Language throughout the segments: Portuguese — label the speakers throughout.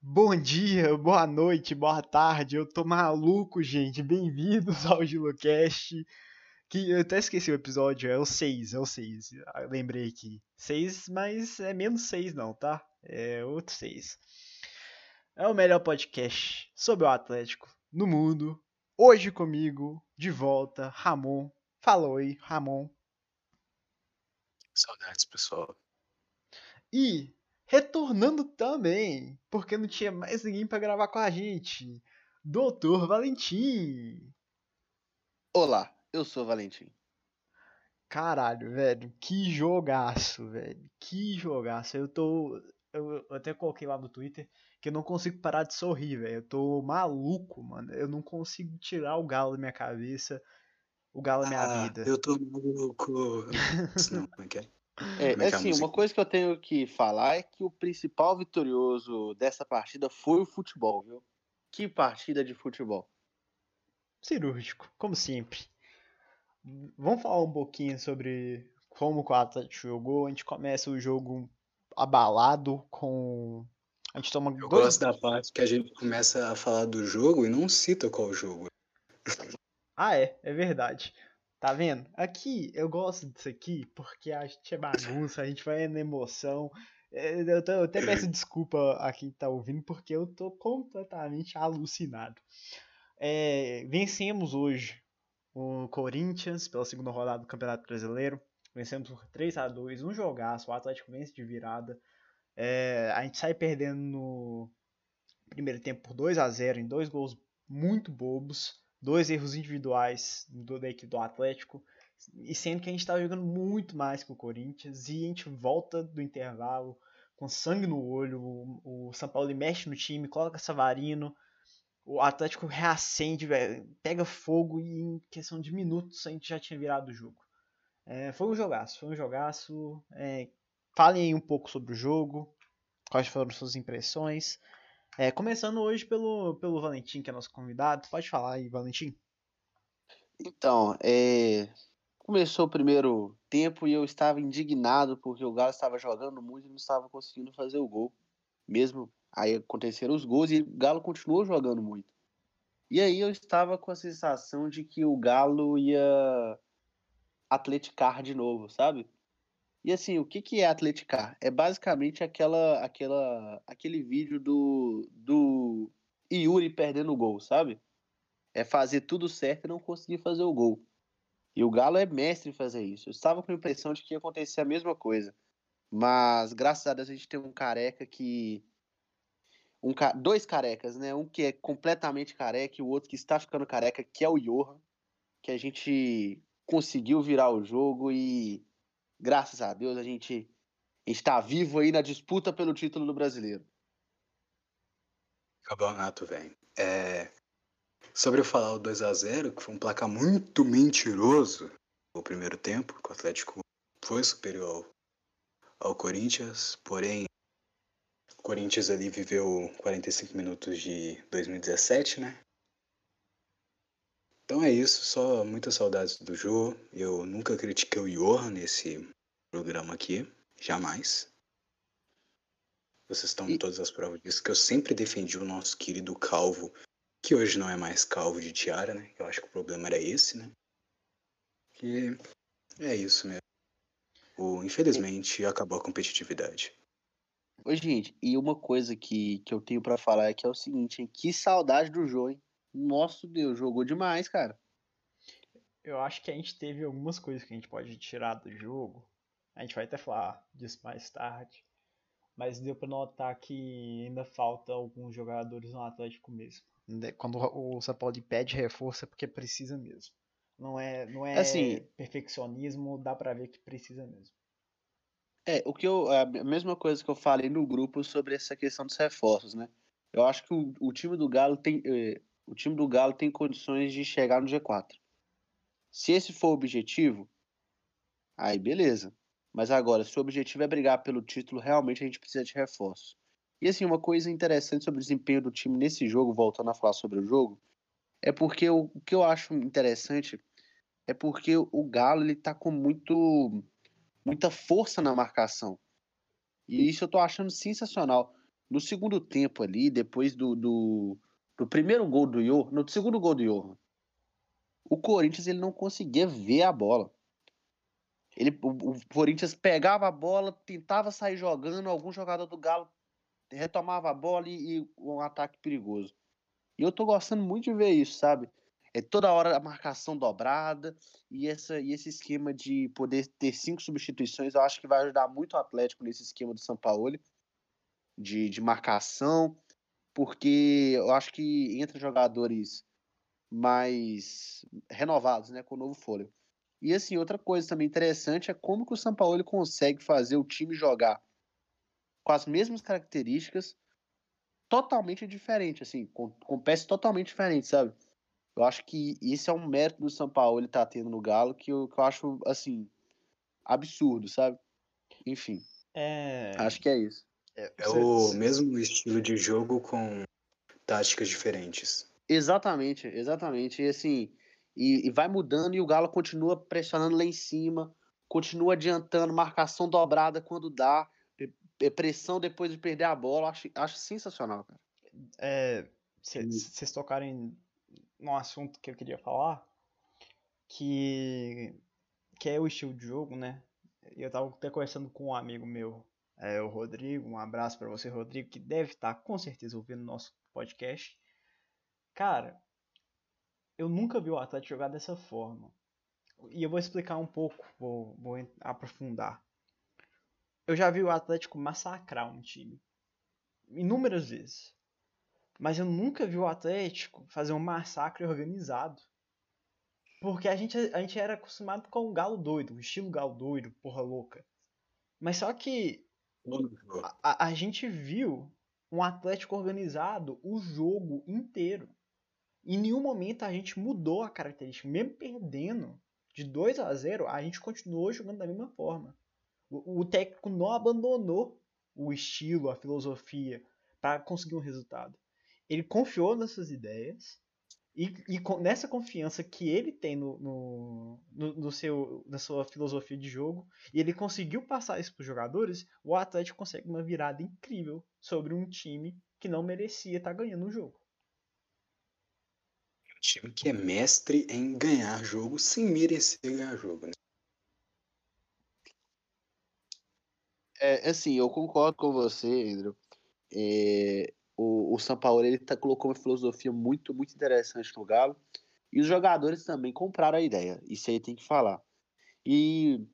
Speaker 1: Bom dia, boa noite, boa tarde. Eu tô maluco, gente. Bem-vindos ao GiloCast. Que eu até esqueci o episódio, é o 6, é o 6. Ah, lembrei aqui. 6, mas é menos 6 não, tá? É outro 6. É o melhor podcast sobre o Atlético no mundo. Hoje comigo, de volta, Ramon. Fala oi, Ramon.
Speaker 2: Saudades, pessoal.
Speaker 1: E retornando também, porque não tinha mais ninguém para gravar com a gente, Doutor Valentim.
Speaker 3: Olá, eu sou o Valentim.
Speaker 1: Caralho, velho, que jogaço, velho. Que jogaço. Eu tô. Eu até coloquei lá no Twitter que eu não consigo parar de sorrir, velho. Eu tô maluco, mano. Eu não consigo tirar o galo da minha cabeça. O galo da minha
Speaker 2: ah,
Speaker 1: vida.
Speaker 2: Eu tô maluco. não, como é que é?
Speaker 3: É,
Speaker 2: é é
Speaker 3: assim, uma coisa que eu tenho que falar é que o principal vitorioso dessa partida foi o futebol, viu? Que partida de futebol.
Speaker 1: cirúrgico, como sempre. Vamos falar um pouquinho sobre como o Atlético jogou. A gente começa o jogo abalado com. A gente toma
Speaker 2: Eu
Speaker 1: dois.
Speaker 2: gosto da parte que a gente começa a falar do jogo e não cita qual jogo.
Speaker 1: Ah, é, é verdade. Tá vendo? Aqui, eu gosto disso aqui porque a gente é bagunça, a gente vai na emoção. É, Eu, tô- eu até peço desculpa a quem tá ouvindo porque eu tô completamente alucinado. É, vencemos hoje o Corinthians pela segunda rodada do Campeonato Brasileiro. Vencemos por 3 a 2 um jogaço. O Atlético vence de virada. É, a gente sai perdendo no primeiro tempo por 2 a 0 em dois gols muito bobos dois erros individuais do, da equipe do Atlético, e sendo que a gente estava jogando muito mais que o Corinthians, e a gente volta do intervalo com sangue no olho, o, o São Paulo mexe no time, coloca Savarino, o Atlético reacende, pega fogo e em questão de minutos a gente já tinha virado o jogo. É, foi um jogaço, foi um jogaço. É, falem aí um pouco sobre o jogo, quais foram suas impressões. É, começando hoje pelo, pelo Valentim, que é nosso convidado. Pode falar aí, Valentim.
Speaker 3: Então, é... começou o primeiro tempo e eu estava indignado porque o Galo estava jogando muito e não estava conseguindo fazer o gol. Mesmo aí aconteceram os gols e o Galo continuou jogando muito. E aí eu estava com a sensação de que o Galo ia atleticar de novo, sabe? E assim, o que, que é atleticar? É basicamente aquela, aquela, aquele vídeo do, do Yuri perdendo o gol, sabe? É fazer tudo certo e não conseguir fazer o gol. E o Galo é mestre em fazer isso. Eu estava com a impressão de que ia acontecer a mesma coisa. Mas, graças a Deus, a gente tem um careca que. Um, dois carecas, né? Um que é completamente careca e o outro que está ficando careca, que é o Johan. Que a gente conseguiu virar o jogo e, graças a Deus, a gente está vivo aí na disputa pelo título do brasileiro.
Speaker 2: Campeonato, velho. É... Sobre eu falar o 2x0, que foi um placar muito mentiroso no primeiro tempo, que o Atlético foi superior ao, ao Corinthians, porém o Corinthians ali viveu 45 minutos de 2017, né? Então é isso, só muitas saudades do Jô. Eu nunca critiquei o Johan nesse programa aqui, jamais. Vocês estão em
Speaker 3: E-
Speaker 2: todas as provas disso, que eu sempre defendi o nosso querido Calvo, que hoje não é mais Calvo de Tiara, né? Eu acho que o problema era esse, né? Que é isso mesmo. O, infelizmente, acabou a competitividade.
Speaker 3: Ô, gente, e uma coisa que, que eu tenho pra falar é que é o seguinte, hein? Que saudade do jogo, hein? Nosso Deus, jogou demais, cara.
Speaker 1: Eu acho que a gente teve algumas coisas que a gente pode tirar do jogo. A gente vai até falar disso mais tarde. Mas deu pra notar que ainda falta alguns jogadores no Atlético mesmo. De- Quando o São Paulo pede reforço é porque precisa mesmo. Não é, não é
Speaker 3: Assim-
Speaker 1: perfeccionismo, dá pra ver que precisa mesmo.
Speaker 3: É, o que eu. A mesma coisa que eu falei no grupo sobre essa questão dos reforços, né? Eu acho que o, o time do Galo tem. eh, o time do Galo tem condições de chegar no G4. Se esse for o objetivo, aí beleza. Mas agora, se o objetivo é brigar pelo título, realmente a gente precisa de reforços. E assim, uma coisa interessante sobre o desempenho do time nesse jogo, voltando a falar sobre o jogo, é porque o, o que eu acho interessante é porque o Galo ele tá com muito muita força na marcação. E isso eu tô achando sensacional. no segundo tempo ali, depois do, do, do primeiro gol do Johan, no segundo gol do Johan, o Corinthians ele não conseguia ver a bola. Ele, o, o Corinthians pegava a bola, tentava sair jogando, algum jogador do Galo retomava a bola e, e um ataque perigoso. E eu tô gostando muito de ver isso, sabe? É toda hora a marcação dobrada e, essa, e esse esquema de poder ter cinco substituições, eu acho que vai ajudar muito o Atlético nesse esquema do São Paulo de, de marcação, porque eu acho que entre jogadores mais renovados, né, com novo fôlego. E assim, outra coisa também interessante é como que o São Paulo consegue fazer o time jogar com as mesmas características, totalmente diferente, assim, com, com peças totalmente diferentes, sabe? Eu acho que esse é um mérito do São Paulo ele tá tendo no Galo que eu, que eu acho, assim, absurdo, sabe? Enfim.
Speaker 1: É...
Speaker 3: Acho que é isso.
Speaker 2: É, é o mesmo estilo de jogo com táticas diferentes.
Speaker 3: Exatamente, exatamente. E assim, e, e, vai mudando e o Galo continua pressionando lá em cima, continua adiantando, marcação dobrada quando dá, pressão depois de perder a bola. Acho, acho sensacional, cara.
Speaker 1: É, vocês tocarem num assunto que eu queria falar, que, que é o estilo de jogo, né? Eu tava até conversando com um amigo meu, é, o Rodrigo, um abraço para você, Rodrigo, que deve estar tá, com certeza ouvindo nosso podcast. Cara, eu nunca vi o Atlético jogar dessa forma. E eu vou explicar um pouco, vou, vou aprofundar. Eu já vi o Atlético massacrar um time. Inúmeras vezes. Mas eu nunca vi o Atlético fazer um massacre organizado. Porque a gente, a gente era acostumado com o galo doido, o estilo galo doido, porra louca. Mas só que a, a, gente viu um Atlético organizado o jogo inteiro. Em nenhum momento a gente mudou a característica. Mesmo perdendo de 2 a 0, a gente continuou jogando da mesma forma. O, o técnico não abandonou o estilo, a filosofia para conseguir um resultado. Ele confiou nessas ideias e, e com, nessa confiança que ele tem no, no, no, no, seu, na sua filosofia de jogo, e ele conseguiu passar isso para os jogadores, o Atlético consegue uma virada incrível sobre um time que não merecia estar tá ganhando o jogo
Speaker 2: time que é mestre em ganhar jogo sem merecer ganhar jogo. Né?
Speaker 3: É, assim, eu concordo com você, Andrew. É, o, o São Paulo ele tá, colocou uma filosofia muito, muito interessante no Galo. E os jogadores também compraram a ideia. Isso aí tem que falar. E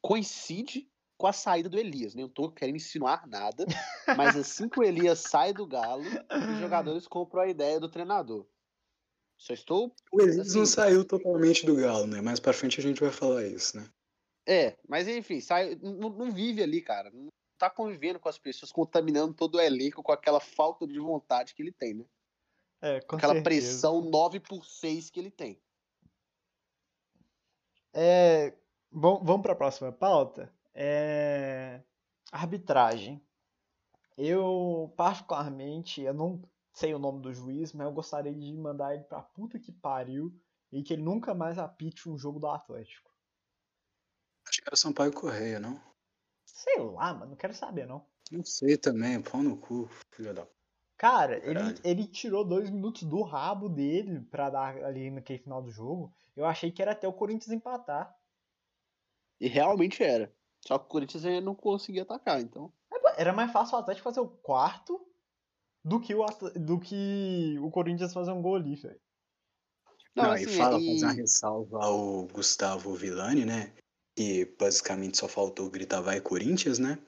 Speaker 3: coincide com a saída do Elias. Né? Não tô querendo insinuar nada, mas assim que o Elias sai do Galo, os jogadores compram a ideia do treinador. Só estou.
Speaker 2: O Elias assim, não saiu totalmente do Galo, né? Mais pra frente a gente vai falar isso, né?
Speaker 3: É, mas enfim, sai, não, não vive ali, cara. Não tá convivendo com as pessoas, contaminando todo o elenco com aquela falta de vontade que ele tem, né?
Speaker 1: É, com
Speaker 3: aquela
Speaker 1: certeza.
Speaker 3: pressão 9 por 6 que ele tem.
Speaker 1: É, bom, vamos para a próxima pauta. É, arbitragem. Eu, particularmente, eu não sei o nome do juiz, mas eu gostaria de mandar ele pra puta que pariu e que ele nunca mais apite um jogo do Atlético.
Speaker 2: Acho que era Sampaio Correia, não?
Speaker 1: Sei lá, mano, não quero saber, não.
Speaker 2: Não sei também, pau no cu, filho da.
Speaker 1: Cara, ele, ele tirou dois minutos do rabo dele pra dar ali naquele final do jogo. Eu achei que era até o Corinthians empatar.
Speaker 3: E realmente era. Só que o Corinthians ainda não conseguia atacar, então.
Speaker 1: É, era mais fácil o Atlético fazer o quarto do que o, do que o Corinthians fazer um gol ali, velho.
Speaker 2: Não, Não assim, e fala, e... fazer uma ressalva ao Gustavo Villani, né? Que basicamente só faltou gritar vai Corinthians, né?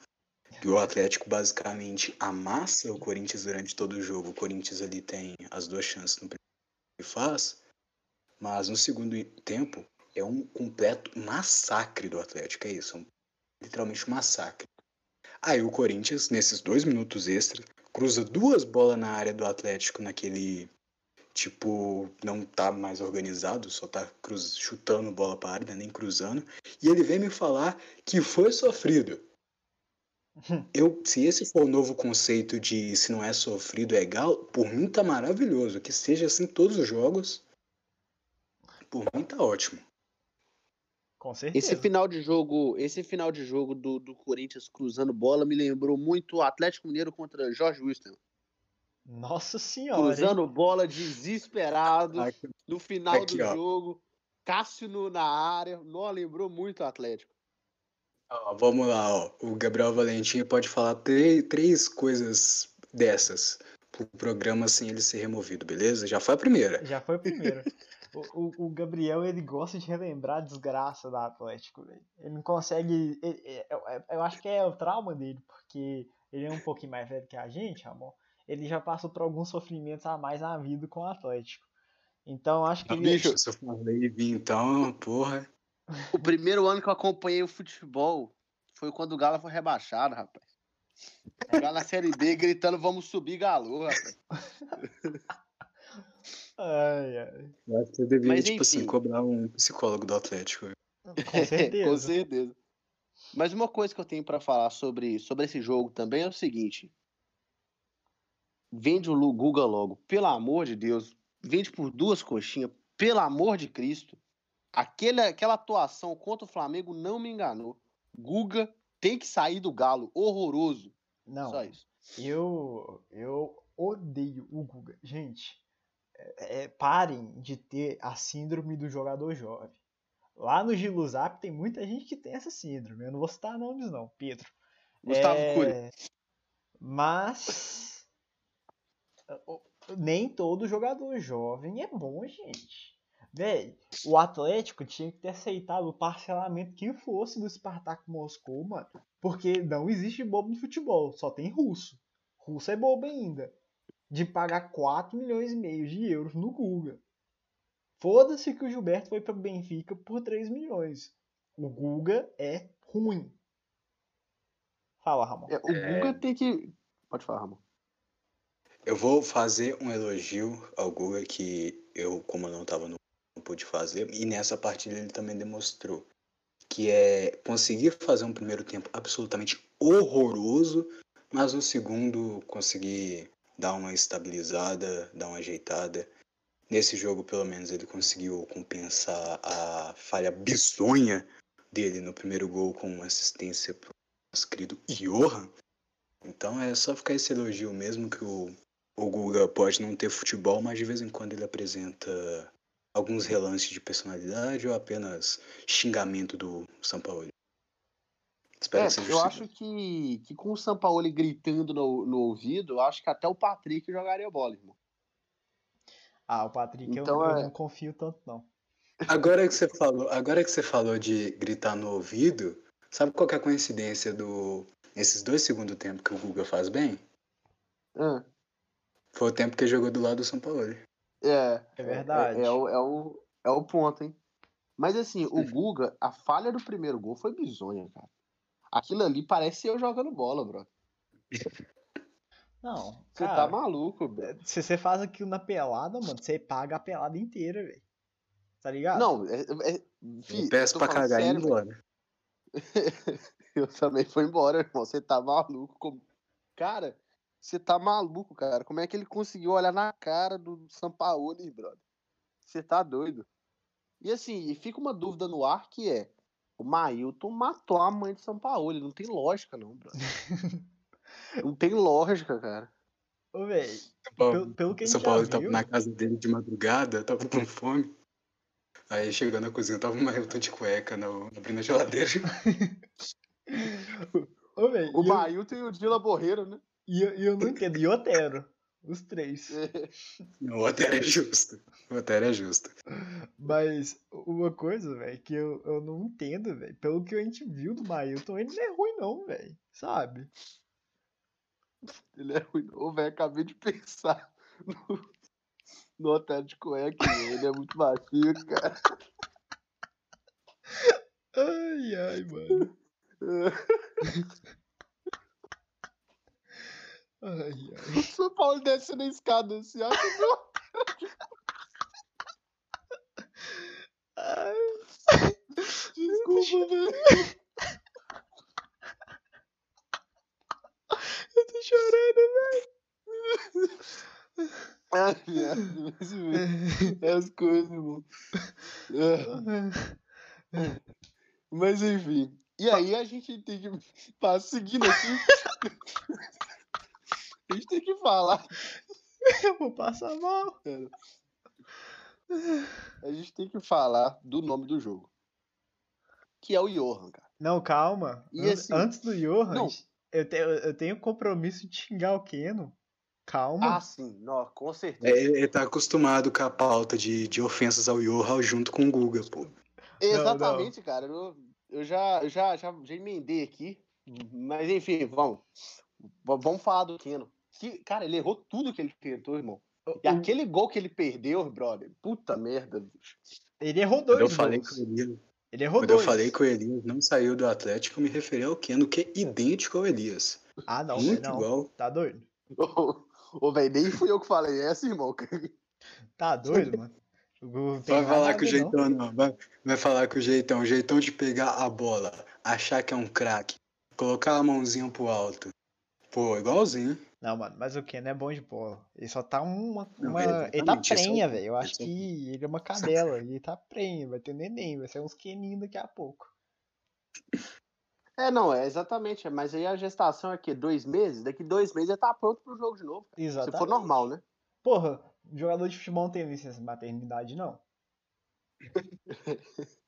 Speaker 2: E o Atlético basicamente amassa o Corinthians durante todo o jogo. O Corinthians ali tem as duas chances no primeiro que faz, mas no segundo tempo é um completo massacre do Atlético, é isso, é um, literalmente um massacre. Aí o Corinthians, nesses dois minutos extras, cruza duas bolas na área do Atlético naquele tipo, não tá mais organizado, só tá cruz, chutando bola para área, né, nem cruzando. E ele vem me falar que foi sofrido. Eu, se esse for o novo conceito de se não é sofrido é legal, por mim tá maravilhoso. Que seja assim todos os jogos. Por mim tá ótimo.
Speaker 1: Com certeza.
Speaker 3: Esse final de jogo, esse final de jogo do, do Corinthians cruzando bola me lembrou muito o Atlético Mineiro contra Jorge Wilson.
Speaker 1: Nossa senhora.
Speaker 3: Cruzando
Speaker 1: hein?
Speaker 3: bola desesperado
Speaker 2: Aqui,
Speaker 3: no final
Speaker 2: Aqui,
Speaker 3: do
Speaker 2: ó.
Speaker 3: jogo. Cássio no- na área. Não lembrou muito o Atlético.
Speaker 2: ó, vamos lá, ó. O Gabriel Valentim pode falar três, três coisas dessas pro programa sem ele ser removido, beleza? Já foi a primeira.
Speaker 1: Já foi o primeiro. O, o, Gabriel, ele gosta de relembrar a desgraça da Atlético, velho. Ele não consegue. ele- é- eu acho que é o trauma dele, porque ele é um pouquinho mais velho que a gente, amor. Ele já passou por alguns sofrimentos a mais na vida com o Atlético. Então acho que
Speaker 2: Ah,
Speaker 1: ele.
Speaker 2: bicho, se eu falei vir então, porra.
Speaker 3: O primeiro ano que eu acompanhei o futebol foi quando o Galo foi rebaixado, rapaz. Galo na Série B gritando, vamos subir Galo, rapaz.
Speaker 1: Ai, ai.
Speaker 2: Eu acho que você deveria,
Speaker 3: Mas,
Speaker 2: tipo assim,
Speaker 3: enfim.
Speaker 2: cobrar um psicólogo do Atlético.
Speaker 1: Com certeza.
Speaker 3: Com certeza. Mas uma coisa que eu tenho pra falar sobre, sobre esse jogo também é o seguinte. Vende o Guga logo, pelo amor de Deus. Vende por duas coxinhas, pelo amor de Cristo. Aquele, aquela atuação contra o Flamengo não me enganou. Guga tem que sair do Galo, horroroso.
Speaker 1: Não,
Speaker 3: Só isso.
Speaker 1: eu, eu odeio o Guga. Gente, é- é, parem de ter a síndrome do jogador jovem. Lá no Giluzap tem muita gente que tem essa síndrome. Eu não vou citar nomes, não, Pedro.
Speaker 3: Gustavo
Speaker 1: É,
Speaker 3: Cury.
Speaker 1: Mas nem todo jogador jovem é bom, gente. Véi, o Atlético tinha que ter aceitado o parcelamento que fosse do Spartak Moscou, mano. Porque não existe bobo no futebol, só tem russo. Russo é bobo ainda. De pagar 4 milhões e meio de euros no Guga. Foda-se que o Gilberto foi pro Benfica por 3 milhões. O Guga é ruim. Fala, Ramon.
Speaker 3: É, o Guga tem que. Pode falar, Ramon.
Speaker 2: Eu vou fazer um elogio ao Guga que eu, como não tava no não pude fazer, e nessa partida ele também demonstrou que é conseguir fazer um primeiro tempo absolutamente horroroso, mas no segundo conseguir dar uma estabilizada, dar uma ajeitada. Nesse jogo, pelo menos, ele conseguiu compensar a falha bizonha dele no primeiro gol com uma assistência pro nosso querido Johan. Então é só ficar esse elogio mesmo que o, o Guga pode não ter futebol, mas de vez em quando ele apresenta alguns relances de personalidade ou apenas xingamento do São Paulo. Espero
Speaker 3: É,
Speaker 2: que seja
Speaker 3: eu
Speaker 2: possível.
Speaker 3: acho que, que com o Sampaoli gritando no, no ouvido, eu acho que até o Patrick jogaria bola, irmão.
Speaker 1: Ah, o Patrick eu-
Speaker 3: Então,
Speaker 1: eu,
Speaker 3: é-
Speaker 1: não confio tanto, não.
Speaker 2: Agora que você falou, agora que você falou de gritar no ouvido, sabe qual que é a coincidência do nesses dois segundos tempo que o Guga faz bem?
Speaker 3: Ah,
Speaker 2: Foi o tempo que ele jogou do lado do São Paulo.
Speaker 3: é,
Speaker 1: É verdade.
Speaker 3: É, é o, é, o, é o ponto, hein? Mas assim, o Guga, a falha do primeiro gol foi bizonha, cara. Aquilo ali parece eu jogando bola, bro.
Speaker 1: Não,
Speaker 3: Você tá maluco, bro.
Speaker 1: se você faz aquilo na pelada, mano, você paga a pelada inteira, velho. Tá ligado?
Speaker 3: Não, é, é, fi,
Speaker 2: peço pra cagar e ir
Speaker 3: sério, velho.
Speaker 2: embora.
Speaker 3: Eu também fui embora, irmão. Você tá maluco. Como... Cara, você tá maluco, cara. Como é que ele conseguiu olhar na cara do Sampaoli, brother? Você tá doido. E assim, fica uma dúvida no ar que é: o Mailton matou a mãe de Sampaoli. Não tem lógica, não, brother. não tem lógica, cara.
Speaker 1: Ô, velho,
Speaker 2: São Paulo,
Speaker 1: pelo, pelo que a gente
Speaker 2: São Paulo tava
Speaker 1: viu,
Speaker 2: na casa dele de madrugada, tava com fome. Aí chegou na cozinha, tava uma Mailton de cueca no, abrindo a geladeira.
Speaker 1: ô, velho,
Speaker 3: O
Speaker 1: eu-
Speaker 3: Mailton e o Dila Borreiro, né?
Speaker 1: E eu, eu não entendo, e o Otero, os três.
Speaker 2: Não, o Otero é justo. O Otero é justo.
Speaker 1: Mas uma coisa, velho, que eu, eu não entendo, velho, pelo que a gente viu do Mailton, ele não é ruim não, velho, sabe?
Speaker 3: Ele é ruim. Ô, velho, acabei de pensar no, no hotel de cueca. velho. Ele é muito baixinho, cara.
Speaker 1: Ai, ai, mano. Ai, ai.
Speaker 3: O São Paulo descendo a escada assim, acha que
Speaker 1: ai.
Speaker 3: Desculpa, velho.
Speaker 1: Eu tô chorando,
Speaker 3: Ai, viado, velho, É as coisas, irmão. É.
Speaker 1: velho.
Speaker 3: Mas enfim. E aí a gente tem que. Tá seguindo aqui. A gente tem que falar.
Speaker 1: Eu vou passar mal.
Speaker 3: A gente tem que falar do nome do jogo. Que é o Johan, cara.
Speaker 1: Não, calma.
Speaker 3: E
Speaker 1: An-
Speaker 3: assim-
Speaker 1: Antes do Johan,
Speaker 3: Não.
Speaker 1: eu, tenho, eu tenho compromisso de xingar o Keno. Calma.
Speaker 3: Ah, sim. Não, com
Speaker 2: É,
Speaker 3: certeza.
Speaker 2: ele ele tá acostumado com a pauta de, de ofensas ao Yoha junto com o Guga, pô.
Speaker 3: Exatamente, cara. Eu, eu já, eu já, já, já emendei aqui. Mas enfim, vamos. Vamos falar do Keno. Que, cara, ele errou tudo que ele tentou, irmão. E
Speaker 1: O-
Speaker 3: aquele gol que ele perdeu, brother. Puta merda, bicho.
Speaker 1: Ele errou
Speaker 2: Quando
Speaker 1: dois
Speaker 2: eu falei
Speaker 1: gols.
Speaker 2: o Elias,
Speaker 1: Ele errou
Speaker 2: quando eu
Speaker 1: dois.
Speaker 2: falei que o Elias não saiu do Atlético, eu me referi ao Keno, que é idêntico ao Elias.
Speaker 1: Ah, não,
Speaker 2: Muito
Speaker 1: não.
Speaker 2: igual.
Speaker 1: Tá doido?
Speaker 3: Ô, ô, velho, nem fui eu que falei essa, irmão.
Speaker 1: Tá doido, mano?
Speaker 2: Vai falar que o
Speaker 1: ver, não.
Speaker 2: jeitão não. Vai, vai falar que o jeitão, o jeitão de pegar a bola, achar que é um craque, colocar a mãozinha pro alto. Pô, igualzinho.
Speaker 1: Não, mano, mas o Keno é bom de bola. Ele só tá uma. Uma...
Speaker 2: é
Speaker 1: Ele tá
Speaker 2: exatamente, esse é
Speaker 1: prenha, velho. Eu acho
Speaker 2: é o
Speaker 1: que ele é uma cadela. Ele tá prenha, vai ter neném, vai ser uns Keninho daqui a pouco.
Speaker 3: É, não, é exatamente. Mas aí a gestação é que dois meses? Daqui dois meses ele tá pronto pro jogo de novo. cara. Se
Speaker 1: Exatamente.
Speaker 3: for normal, né?
Speaker 1: Porra, jogador de futebol não tem licença de maternidade, não.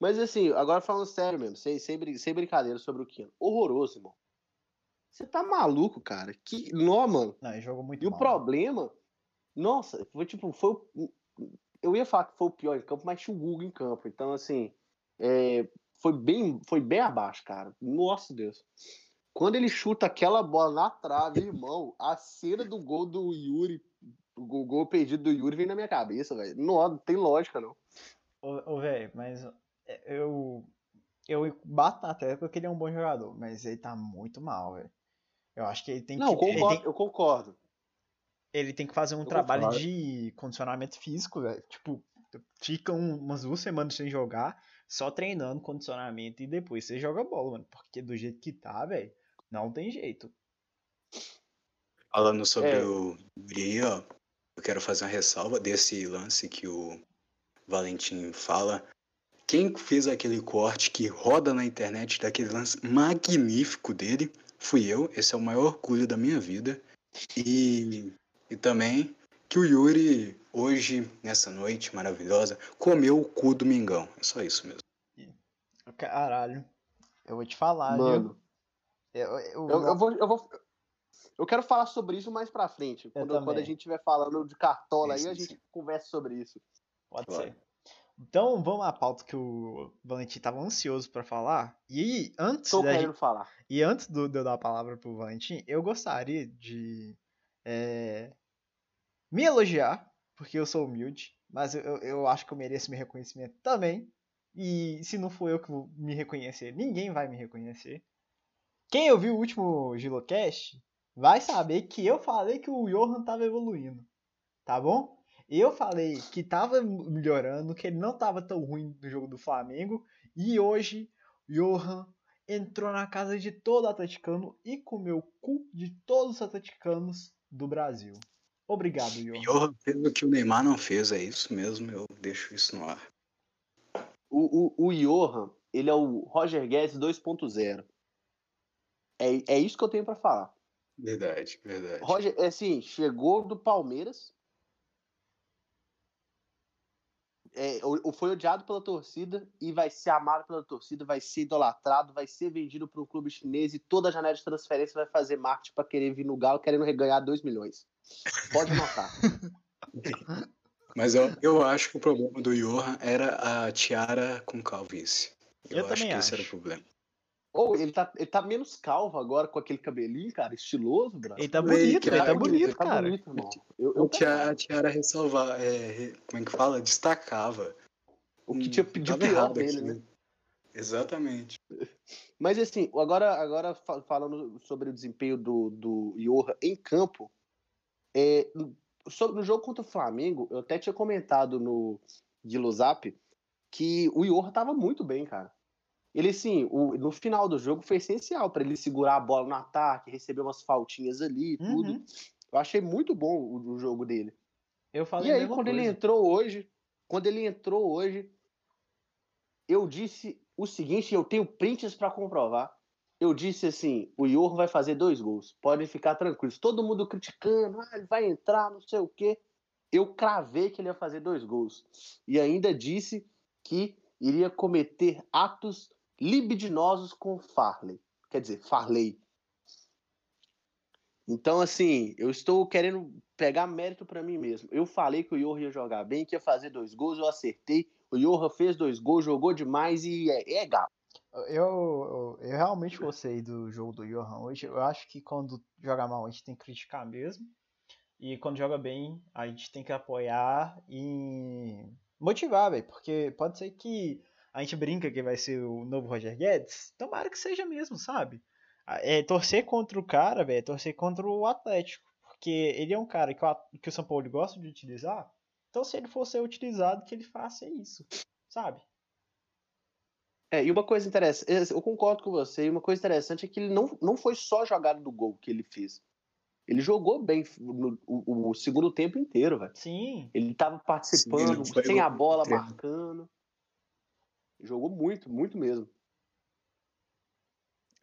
Speaker 3: Mas assim, agora falando sério mesmo, sem, sem, brin- sem brincadeira sobre o Kino. Horroroso, irmão. Você tá maluco, cara? Que. Não, mano.
Speaker 1: Não, ele jogou muito
Speaker 3: E o
Speaker 1: mal.
Speaker 3: problema. Nossa, foi tipo, foi. o- Eu ia falar que foi o pior em campo, mas tinha o Google em campo. Então, assim. é, foi, bem, foi bem abaixo, cara. Nossa Deus. Quando ele chuta aquela bola na trave, irmão, a cena do gol do Yuri, o gol, gol perdido do Yuri vem na minha cabeça, velho. Não, não tem lógica, não.
Speaker 1: Ô, ô velho, mas é, eu. Eu bato na tecla que ele é um bom jogador, mas ele tá muito mal, velho. Eu acho que ele tem que.
Speaker 3: Não, eu
Speaker 1: ele
Speaker 3: concordo,
Speaker 1: tem-
Speaker 3: eu concordo.
Speaker 1: ele tem que fazer um
Speaker 3: Eu
Speaker 1: trabalho
Speaker 3: concordo.
Speaker 1: de condicionamento físico, velho. Tipo, fica um- umas duas semanas sem jogar, só treinando condicionamento e depois você joga bola, mano. Porque do jeito que tá, velho, não tem jeito.
Speaker 2: Falando sobre
Speaker 3: É.
Speaker 2: o Yuri, ó, eu quero fazer uma ressalva desse lance que o Valentim fala. Quem fez aquele corte que roda na internet daquele lance magnífico dele fui eu. Esse é o maior orgulho da minha vida. E, e também que o Yuri, hoje, nessa noite maravilhosa, comeu o cu do Mingão. É só isso mesmo.
Speaker 1: Caralho. Eu vou te falar,
Speaker 3: Mano,
Speaker 1: viu? Eu, eu-
Speaker 3: eu, eu vou, eu vou. Eu quero falar sobre isso mais pra frente. Quando, quando a gente estiver falando de cartola aí,
Speaker 2: Sim,
Speaker 3: a gente
Speaker 2: sim.
Speaker 3: conversa sobre isso.
Speaker 1: Pode
Speaker 2: Vai.
Speaker 1: ser. Então, vamos à pauta que o Valentim tava ansioso pra falar. E antes
Speaker 3: Tô
Speaker 1: da gente-
Speaker 3: querendo falar.
Speaker 1: E antes do, de eu dar a palavra pro Valentim, eu gostaria de é, me elogiar, porque eu sou humilde, mas eu, eu- eu acho que eu mereço meu reconhecimento também. E se não for eu que vou me reconhecer, ninguém vai me reconhecer. Quem ouviu o último Gilocast vai saber que eu falei que o Johan tava evoluindo, tá bom? Eu falei que tava melhorando, que ele não tava tão ruim no jogo do Flamengo, e hoje Johan entrou na casa de todo atleticano e comeu o cu de todos os atleticanos do Brasil. Obrigado, Johan.
Speaker 2: Johan fez o que o Neymar não fez, é isso mesmo, eu deixo isso no ar.
Speaker 3: O, o, o Johan, ele é o Roger Guedes 2.0. É, é isso que eu tenho pra falar.
Speaker 2: Verdade, verdade.
Speaker 3: Roger, é assim, chegou do Palmeiras. É, foi odiado pela torcida e vai ser amado pela torcida, vai ser idolatrado, vai ser vendido para um clube chinês e toda a janela de transferência vai fazer marketing para querer vir no Galo querendo ganhar 2 milhões. Pode notar.
Speaker 2: Mas eu, eu acho que o problema do Johan era a tiara com calvície. Eu,
Speaker 1: Eu
Speaker 2: acho
Speaker 1: também
Speaker 2: que esse era o
Speaker 1: acho.
Speaker 2: problema.
Speaker 3: Ou ele tá, ele tá menos calvo agora com aquele cabelinho, cara, estiloso, bro.
Speaker 1: Ele tá bonito, ele tá
Speaker 2: cara,
Speaker 1: bonito,
Speaker 3: Ele tá
Speaker 1: cara.
Speaker 3: bonito, irmão. Eu, eu
Speaker 2: A tiara, a tiara ressalva, é, como é que fala? Destacava.
Speaker 3: o que
Speaker 2: Hum,
Speaker 3: tinha
Speaker 2: tava
Speaker 3: pior
Speaker 2: errado
Speaker 3: dele,
Speaker 2: aqui,
Speaker 3: né?
Speaker 2: Exatamente.
Speaker 3: Mas assim, agora, agora fa- falando sobre o desempenho do, do Johan em campo, é, sobre, no jogo contra o Flamengo, eu até tinha comentado no Guilo Zap que o Johan tava muito bem, cara. Ele, assim, o- no final do jogo foi essencial para ele segurar a bola no ataque, receber umas faltinhas ali e tudo.
Speaker 1: Uhum.
Speaker 3: Eu achei muito bom o, o jogo dele.
Speaker 1: Eu falei
Speaker 3: E aí, quando ele
Speaker 1: coisa.
Speaker 3: entrou hoje, quando ele entrou hoje, eu disse o seguinte, eu tenho prints para comprovar. Eu disse assim: o Iorro vai fazer dois gols. Podem ficar tranquilos. Todo mundo criticando, ah, ele vai entrar, não sei o quê. Eu cravei que ele ia fazer dois gols. E ainda disse que iria cometer atos libidinosos com Farley. Quer dizer, Farley. Então, assim, eu estou querendo pegar mérito para mim mesmo. Eu falei que o Iorra ia jogar bem, que ia fazer dois gols, eu acertei. O Iorra fez dois gols, jogou demais e é, é gato.
Speaker 1: Eu, eu, eu, realmente gostei do jogo do Johan hoje. Eu acho que quando joga mal a gente tem que criticar mesmo. E quando joga bem, a gente tem que apoiar e motivar, velho. Porque pode ser que a gente brinca que vai ser o novo Roger Guedes. Tomara que seja mesmo, sabe? É torcer contra o cara, velho, é torcer contra o Atlético. Porque ele é um cara que o, que o São Paulo gosta de utilizar. Então se ele for ser utilizado, que ele faça isso, sabe?
Speaker 3: É, e uma coisa interessante, eu concordo com você, e uma coisa interessante é que ele não, não foi só a jogada do gol que ele fez. Ele jogou bem no, o, o segundo tempo inteiro, velho.
Speaker 1: Sim.
Speaker 3: Ele estava participando, Sim, sem a bola, marcando. Jogou muito, muito mesmo.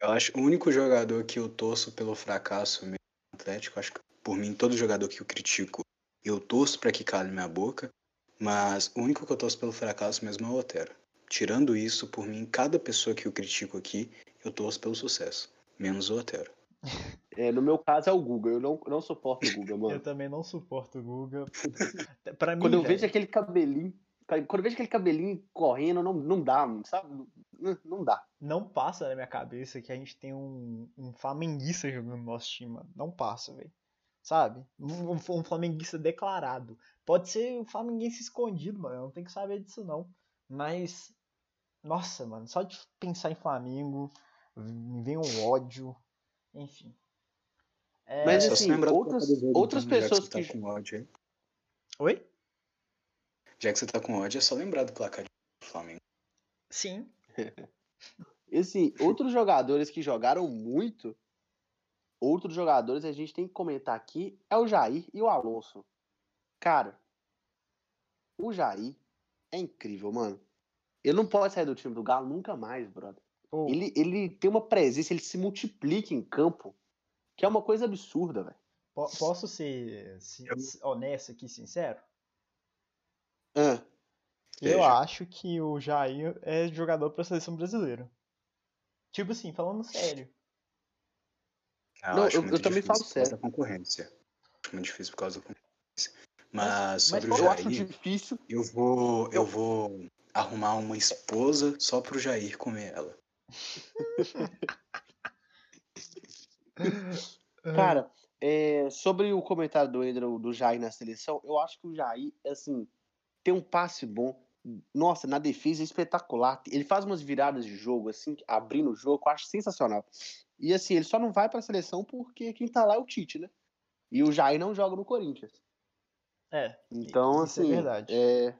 Speaker 2: Eu acho o único jogador que eu torço pelo fracasso mesmo Atlético, acho que por mim, todo jogador que eu critico, eu torço para que cale minha boca, mas o único que eu torço pelo fracasso mesmo é o Otero. Tirando isso, por mim, cada pessoa que eu critico aqui, eu torço pelo sucesso. Menos o Otero.
Speaker 3: É, no meu caso é o Guga. Eu não, não suporto o Guga, mano.
Speaker 1: eu também não suporto o Guga. pra mim,
Speaker 3: quando eu vejo aquele cabelinho. Quando eu vejo aquele cabelinho correndo, não, não dá, sabe? Não, não dá.
Speaker 1: Não passa na minha cabeça que a gente tem um, um flamenguista jogando no nosso time, mano. Não passa, velho. Sabe? Um, um flamenguista declarado. Pode ser um flamenguista escondido, mano. Eu não tenho que saber disso, não. Mas nossa, mano, só de pensar em Flamengo, me vem um ódio. Enfim.
Speaker 3: É... Mas assim, outras, outras pessoas
Speaker 2: que. Tá com ódio, hein?
Speaker 1: Oi?
Speaker 2: Já que você tá com ódio, é só lembrar do placar do Flamengo.
Speaker 1: Sim.
Speaker 3: e assim, outros jogadores que jogaram muito, outros jogadores a gente tem que comentar aqui é o Jair e o Alonso. Cara, o Jair é incrível, mano. Ele não pode sair do time do Galo nunca mais, brother. Oh. Ele, ele tem uma presença, ele se multiplica em campo, que é uma coisa absurda, velho.
Speaker 1: Posso ser honesto aqui, sincero?
Speaker 3: Ah.
Speaker 1: Eu Veja. acho que o Jair é jogador para a seleção brasileira. Tipo assim, falando sério.
Speaker 3: Ah, não, eu, eu também falo sério.
Speaker 2: Da concorrência. Acho muito difícil por causa da concorrência. Mas, mas sobre
Speaker 3: mas
Speaker 2: o Jair,
Speaker 3: eu acho difícil.
Speaker 2: Eu vou, eu vou arrumar uma esposa só pro Jair comer ela.
Speaker 3: Cara, é, sobre o comentário do Edro do Jair na seleção, eu acho que o Jair, assim, tem um passe bom. Nossa, na defesa é espetacular. Ele faz umas viradas de jogo, assim, abrindo o jogo, eu acho sensacional. E assim, ele só não vai pra seleção porque quem tá lá é o Tite, né? E o Jair não joga no Corinthians.
Speaker 1: É.
Speaker 3: Então, assim. É verdade. É,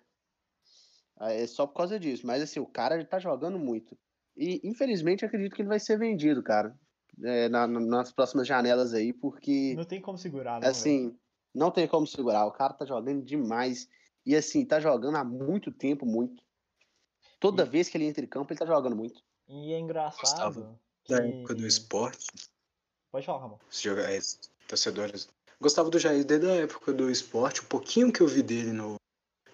Speaker 3: é só por causa disso. Mas assim, o cara ele tá jogando muito. E infelizmente acredito que ele vai ser vendido, cara. É, na, nas próximas janelas aí, porque.
Speaker 1: Não tem como segurar, não.
Speaker 3: Assim, véio. não tem como segurar. O cara tá jogando demais. E assim, tá jogando há muito tempo, muito. Toda e... vez que ele entra em campo, ele tá jogando muito.
Speaker 1: E é engraçado.
Speaker 2: Que... Da época do esporte.
Speaker 1: Pode falar, Ramon.
Speaker 2: Os jogadores, torcedores. Gostava do Jair desde a época do esporte. O pouquinho que eu vi dele no,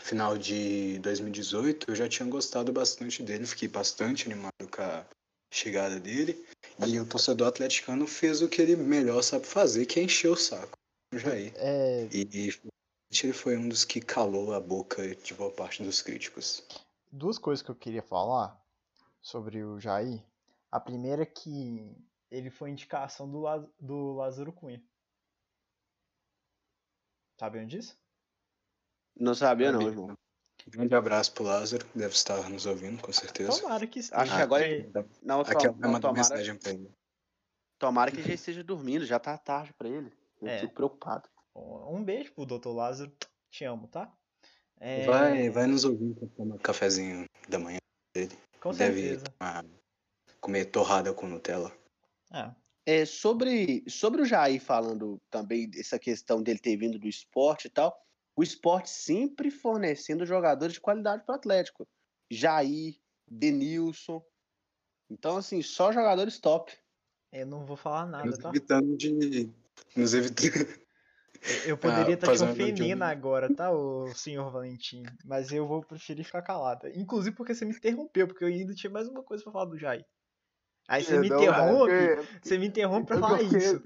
Speaker 2: final de 2018, eu já tinha gostado bastante dele, fiquei bastante animado com a chegada dele. E o torcedor atleticano fez o que ele melhor sabe fazer, que é encher o saco do Jair.
Speaker 1: É...
Speaker 2: E, e ele foi um dos que calou a boca de boa parte dos críticos.
Speaker 1: Duas coisas que eu queria falar sobre o Jair. A primeira é que ele foi indicação do, do Lázaro Cunha. Sabendo disso?
Speaker 3: Não sabia, não, irmão.
Speaker 2: Grande abraço pro Lázaro, deve estar nos ouvindo, com certeza.
Speaker 1: Tomara que
Speaker 3: esteja. Acho que agora.
Speaker 2: Não, Aqui é uma tomara... mensagem pra ele.
Speaker 3: Tomara que já esteja dormindo, já tá tarde pra ele. Eu é. fico preocupado.
Speaker 1: Um beijo pro Dr. Lázaro. Te amo, tá?
Speaker 2: É... Vai, vai nos ouvir pra tomar cafezinho da manhã dele.
Speaker 1: Com
Speaker 2: Deve
Speaker 1: certeza.
Speaker 2: Tomar, comer torrada com Nutella.
Speaker 1: É.
Speaker 3: É, sobre, sobre o Jair falando também dessa questão dele ter vindo do esporte e tal, o esporte sempre fornecendo jogadores de qualidade para o Atlético. Jair, Denilson. Então, assim, só jogadores top.
Speaker 1: Eu não vou falar nada,
Speaker 2: Nos
Speaker 1: tá?
Speaker 2: evitando de. Nos evitando.
Speaker 1: Eu poderia
Speaker 2: Ah,
Speaker 1: estar te ofendendo
Speaker 2: de-
Speaker 1: agora, tá, o senhor Valentim? Mas eu vou preferir ficar calada. Inclusive porque você me interrompeu, porque eu ainda tinha mais uma coisa pra falar do Jair. Aí você me
Speaker 3: Não,
Speaker 1: interrompe, você me interrompe pra falar isso.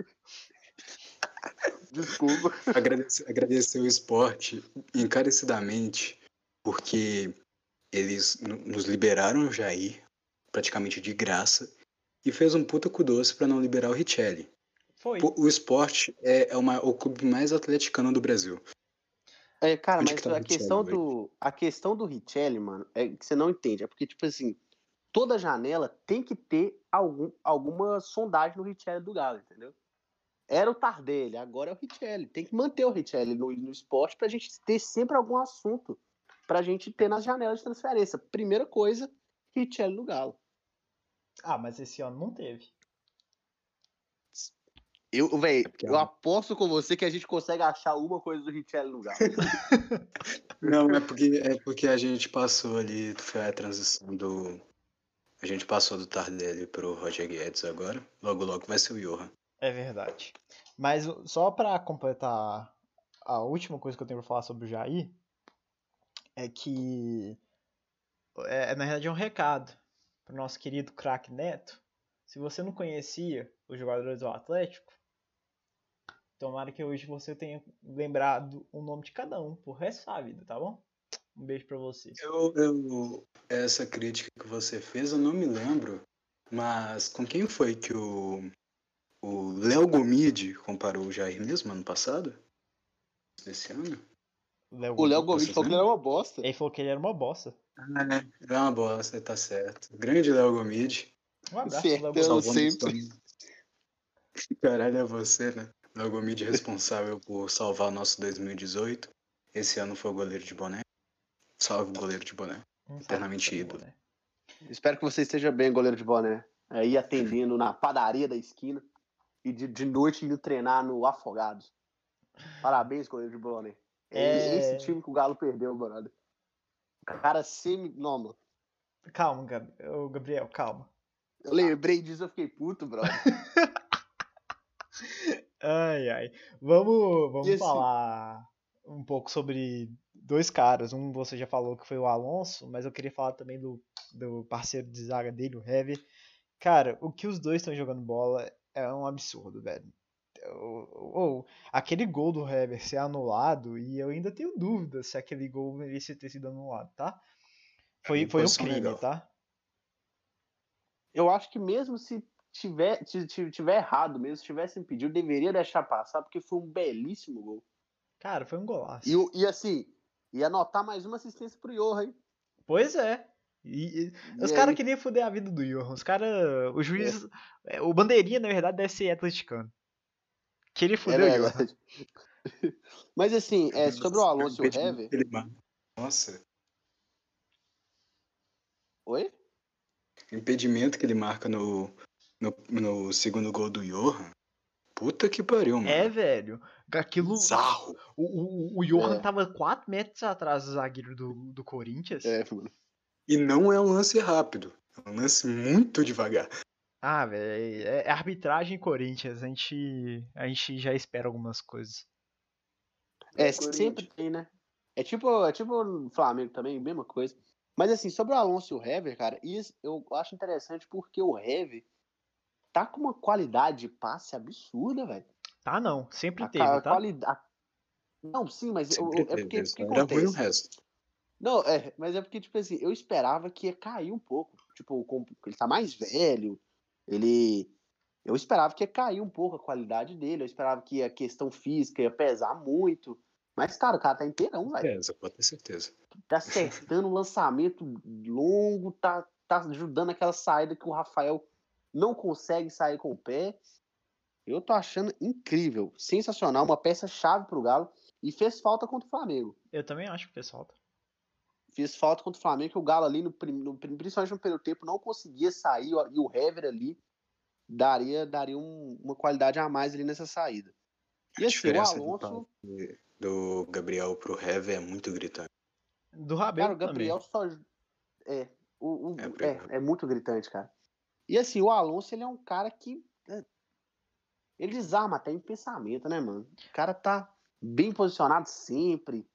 Speaker 3: Desculpa.
Speaker 2: agradecer, agradecer o esporte encarecidamente, porque eles no- nos liberaram o Jair, praticamente de graça, e fez um puta cu doce pra não liberar o Richelli.
Speaker 1: Foi.
Speaker 2: O esporte é, é uma- o clube mais atleticano do Brasil.
Speaker 3: É, cara,
Speaker 2: Onde
Speaker 3: mas
Speaker 2: que tá
Speaker 3: a
Speaker 2: Richelli,
Speaker 3: questão do a questão do Richelli, mano, é que você não entende. É porque, tipo assim, toda janela tem que ter algum, alguma sondagem no Richelli do Galo, entendeu? Era o Tardelli, agora é o Richelli. Tem que manter o Richelli no, no esporte pra gente ter sempre algum assunto pra gente ter nas janelas de transferência. Primeira coisa, Richelli no Galo.
Speaker 1: Ah, mas esse ano não teve.
Speaker 3: Eu, velho, eu
Speaker 2: é um-
Speaker 3: aposto com você que a gente consegue achar uma coisa do Richelli no Galo.
Speaker 2: Não, é porque, é porque a gente passou ali, foi a transição do. A gente passou do Tardelli pro Roger Guedes agora. Logo, logo vai ser o Johan.
Speaker 1: É verdade. Mas só pra completar a última coisa que eu tenho pra falar sobre o Jair, é que é, na verdade é um recado pro nosso querido craque Neto. Se você não conhecia os jogadores do Atlético, tomara que hoje você tenha lembrado o nome de cada um por resto da vida, tá bom? Um beijo pra você.
Speaker 2: Eu, eu, essa crítica que você fez, eu não me lembro, mas com quem foi que o, o Léo Gomide comparou o Jair mesmo ano passado? Esse ano?
Speaker 1: Léo
Speaker 3: O Léo.
Speaker 1: Gomes
Speaker 3: falou que ele era uma bosta.
Speaker 1: Ele falou que ele era uma bosta.
Speaker 2: Ah, é, é uma bosta, tá certo. Grande Léo Gomide.
Speaker 1: Um abraço, Léo
Speaker 2: salvando
Speaker 3: sempre.
Speaker 2: Caralho, é você, né? Léo Gomide responsável por salvar o nosso 2018. Esse ano foi o goleiro de boné. Salve o goleiro de boné.
Speaker 1: Um salve
Speaker 2: Eternamente ídolo.
Speaker 3: Espero que você esteja bem, goleiro de boné. Aí atendendo na padaria da esquina e de, de noite indo treinar no Afogados. Parabéns, goleiro de boné. É
Speaker 1: É.
Speaker 3: esse time que o Galo perdeu, brother. Cara semi. Não, mano.
Speaker 1: Calma, Gabriel, calma.
Speaker 3: Eu lembrei disso, eu fiquei puto, brother.
Speaker 1: Ai, ai. Vamos, vamos
Speaker 3: esse-
Speaker 1: falar um pouco sobre dois caras. Um você já falou que foi o Alonso, mas eu queria falar também do, do parceiro de zaga dele, o Heavy. Cara, o que os dois estão jogando bola é um absurdo, velho. Ou, ou, aquele gol do Hever ser anulado, e eu ainda tenho dúvidas se aquele gol merecia ter sido anulado, tá? Foi,
Speaker 2: uma
Speaker 1: foi um crime,
Speaker 2: legal.
Speaker 1: tá?
Speaker 3: Eu acho que mesmo se tiver, se se tiver errado, mesmo se tivesse impedido, deveria deixar passar, porque foi um belíssimo gol.
Speaker 1: Cara, foi um golaço.
Speaker 3: E, e assim, ia anotar mais uma assistência pro Johan, hein?
Speaker 1: Pois é. E, e-
Speaker 3: E
Speaker 1: os caras queriam foder a vida do Johan. Os caras. O juiz. é, O bandeirinha, na verdade, deve ser atleticano. Queria foder
Speaker 3: É
Speaker 1: o Johan.
Speaker 3: verdade. Mas assim, é, sobre o Alonso e o Hever.
Speaker 2: Nossa,
Speaker 3: Oi?
Speaker 2: o impedimento que ele marca no, no, no segundo gol do Johan. Puta que pariu, mano.
Speaker 1: É, velho. Aquilo.
Speaker 2: Bizarro.
Speaker 1: O, o, o Johan
Speaker 3: É.
Speaker 1: tava 4 metros atrás do zagueiro do, do Corinthians.
Speaker 3: É, mano.
Speaker 2: E não é um lance rápido. É um lance muito devagar.
Speaker 1: Ah, velho. É, é arbitragem Corinthians. A gente, a gente já espera algumas coisas.
Speaker 3: É, sempre tem, né? É tipo, é tipo no Flamengo também, mesma coisa. Mas assim, sobre o Alonso e o Hever, cara, isso eu acho interessante porque o Hever tá com uma qualidade de passe absurda, velho.
Speaker 1: Tá, não. Sempre
Speaker 3: A,
Speaker 1: teve,
Speaker 3: a
Speaker 1: tá?
Speaker 3: qualidade. Não, sim, mas eu- é
Speaker 2: teve,
Speaker 3: porque,
Speaker 2: só
Speaker 3: porque
Speaker 2: era ruim o
Speaker 3: acontece.
Speaker 2: resto.
Speaker 3: Não, é, mas é porque, tipo assim, eu esperava que ia cair um pouco. Tipo, ele tá mais velho, ele. Eu esperava que ia cair um pouco a qualidade dele, eu esperava que a questão física ia pesar muito. Mas, cara, o cara tá inteirão, velho.
Speaker 2: Beleza, pode ter certeza.
Speaker 3: Tá acertando o lançamento longo, tá, tá ajudando aquela saída que o Rafael não consegue sair com o pé. Eu tô achando incrível, sensacional, uma peça-chave pro Galo. E fez falta contra o Flamengo.
Speaker 1: Eu também acho que fez falta.
Speaker 3: Fez falta contra o Flamengo, que o Galo ali, no, no, principalmente no primeiro tempo, não conseguia sair. E o Hever ali daria, daria um- uma qualidade a mais ali nessa saída. E
Speaker 2: A
Speaker 3: assim, o Alonso.
Speaker 2: do Gabriel pro Hever é muito gritante.
Speaker 1: Do Rabelo
Speaker 3: Cara, o Gabriel
Speaker 1: também.
Speaker 3: só. É. O, o-
Speaker 2: É
Speaker 3: é, é muito gritante, cara. E assim, o Alonso, ele é um cara que. é, ele desarma até em pensamento, né, mano? O cara tá bem posicionado sempre.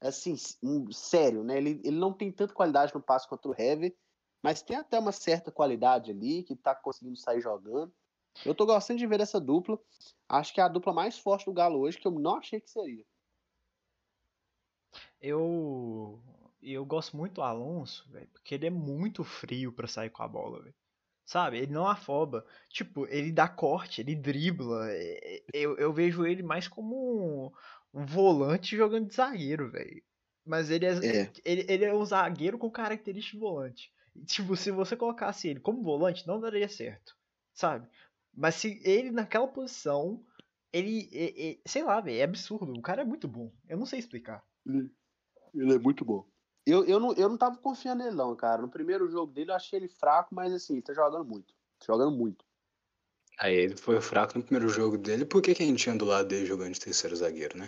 Speaker 3: Assim, um- sério, né? Ele, ele não tem tanta qualidade no passe contra o Heavy, mas tem até uma certa qualidade ali, que tá conseguindo sair jogando. Eu tô gostando de ver essa dupla. Acho que é a dupla mais forte do Galo hoje, que eu não achei que seria.
Speaker 1: Eu eu gosto muito do Alonso, velho, porque ele é muito frio pra sair com a bola, velho. Sabe? Ele não afoba. Tipo, ele dá corte, ele dribla. é- é- Eu, eu vejo ele mais como um, um volante jogando de zagueiro, velho. Mas ele é,
Speaker 3: É.
Speaker 1: ele, ele é um zagueiro com característica de volante. Tipo, se você colocasse ele como volante, não daria certo. Sabe? Mas se ele naquela posição, ele, sei lá, velho, é absurdo. O cara é muito bom. Eu não sei explicar.
Speaker 3: Ele é muito bom. Eu, eu, não, eu não tava confiando nele, não, cara. No primeiro jogo dele eu achei ele fraco, mas assim, ele tá jogando muito. Tá jogando muito.
Speaker 2: Aí ele foi fraco no primeiro jogo dele, por que, que a gente tinha do lado dele jogando de terceiro zagueiro, né?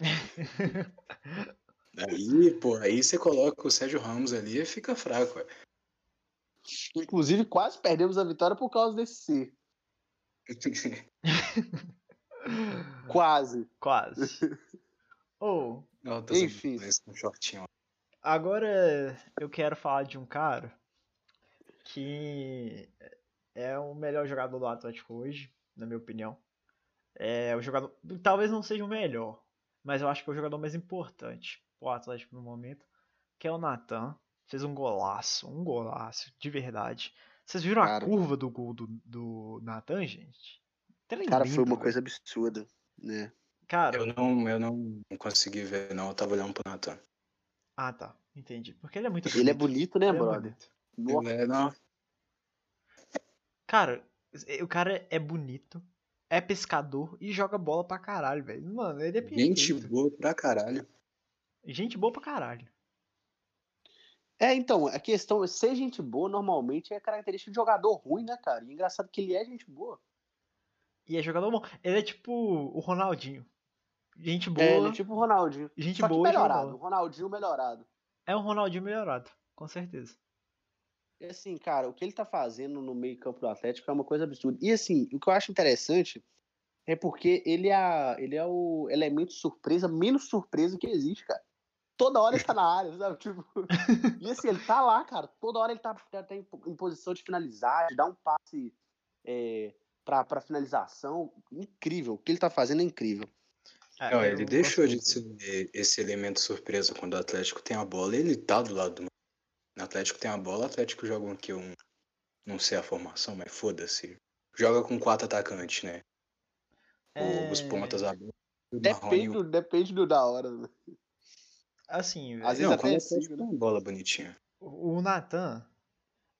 Speaker 2: Aí, pô, aí você coloca o Sérgio Ramos ali e fica fraco, ué.
Speaker 3: Inclusive, quase perdemos a vitória por causa desse C. Quase.
Speaker 1: Quase. Ou,
Speaker 2: Altas
Speaker 3: Enfim.
Speaker 2: com shortinho.
Speaker 1: Agora eu quero falar de um cara que é o melhor jogador do Atlético hoje, na minha opinião. É o jogador, talvez não seja o melhor, mas eu acho que é o jogador mais importante pro Atlético no momento, que é o Natan. Fez um golaço, um golaço, de verdade. Vocês viram
Speaker 3: Cara.
Speaker 1: a curva do gol do, do Natan, gente? Trem
Speaker 3: Cara, foi uma
Speaker 1: velho.
Speaker 3: coisa absurda, né?
Speaker 1: Cara,
Speaker 2: Eu não, eu não consegui ver, não. Eu tava olhando pro Natan.
Speaker 1: Ah tá, entendi. Porque ele é muito
Speaker 3: Ele é bonito, né,
Speaker 1: Ele é
Speaker 3: brother?
Speaker 1: bonito.
Speaker 3: Nossa,
Speaker 2: Ele é, não,
Speaker 1: Cara, o cara é bonito, é pescador e joga bola pra caralho, velho. Mano, ele é perfeito.
Speaker 2: gente boa pra caralho.
Speaker 1: Gente boa pra caralho.
Speaker 3: É, então, a questão é ser gente boa normalmente é característica de jogador ruim, né, cara? E engraçado que ele é gente boa.
Speaker 1: E é jogador bom. Ele é tipo o Ronaldinho. Gente boa.
Speaker 3: É, ele é tipo o Ronaldinho.
Speaker 1: Gente
Speaker 3: Só
Speaker 1: boa
Speaker 3: melhorado. Ronaldinho melhorado.
Speaker 1: É um Ronaldinho melhorado, com certeza.
Speaker 3: E assim, cara, o que ele tá fazendo no meio campo do Atlético é uma coisa absurda. E assim, o que eu acho interessante é porque ele é, ele é o elemento surpresa, menos surpresa que existe, cara. Toda hora ele tá na área, sabe? Tipo, e assim, ele tá lá, cara. Toda hora ele tá, tá- tá em, em posição de finalizar, de dar um passe é, pra, pra finalização. Incrível. O que ele tá fazendo é incrível.
Speaker 1: É,
Speaker 2: Não, ele deixou de ser esse elemento surpresa quando o Atlético tem a bola. Ele tá do lado do. O Atlético tem a bola, o Atlético joga um que um. Não sei a formação, mas foda-se. Joga com quatro atacantes, né?
Speaker 1: É,
Speaker 2: Os pontas abertos.
Speaker 3: Depende,
Speaker 2: o-
Speaker 3: do- depende do da hora. né?
Speaker 1: Assim,
Speaker 3: Às vezes
Speaker 2: Não,
Speaker 3: até é
Speaker 2: Atlético
Speaker 3: cinco,
Speaker 2: tem
Speaker 3: né?
Speaker 2: uma bola bonitinha.
Speaker 1: o o Nathan,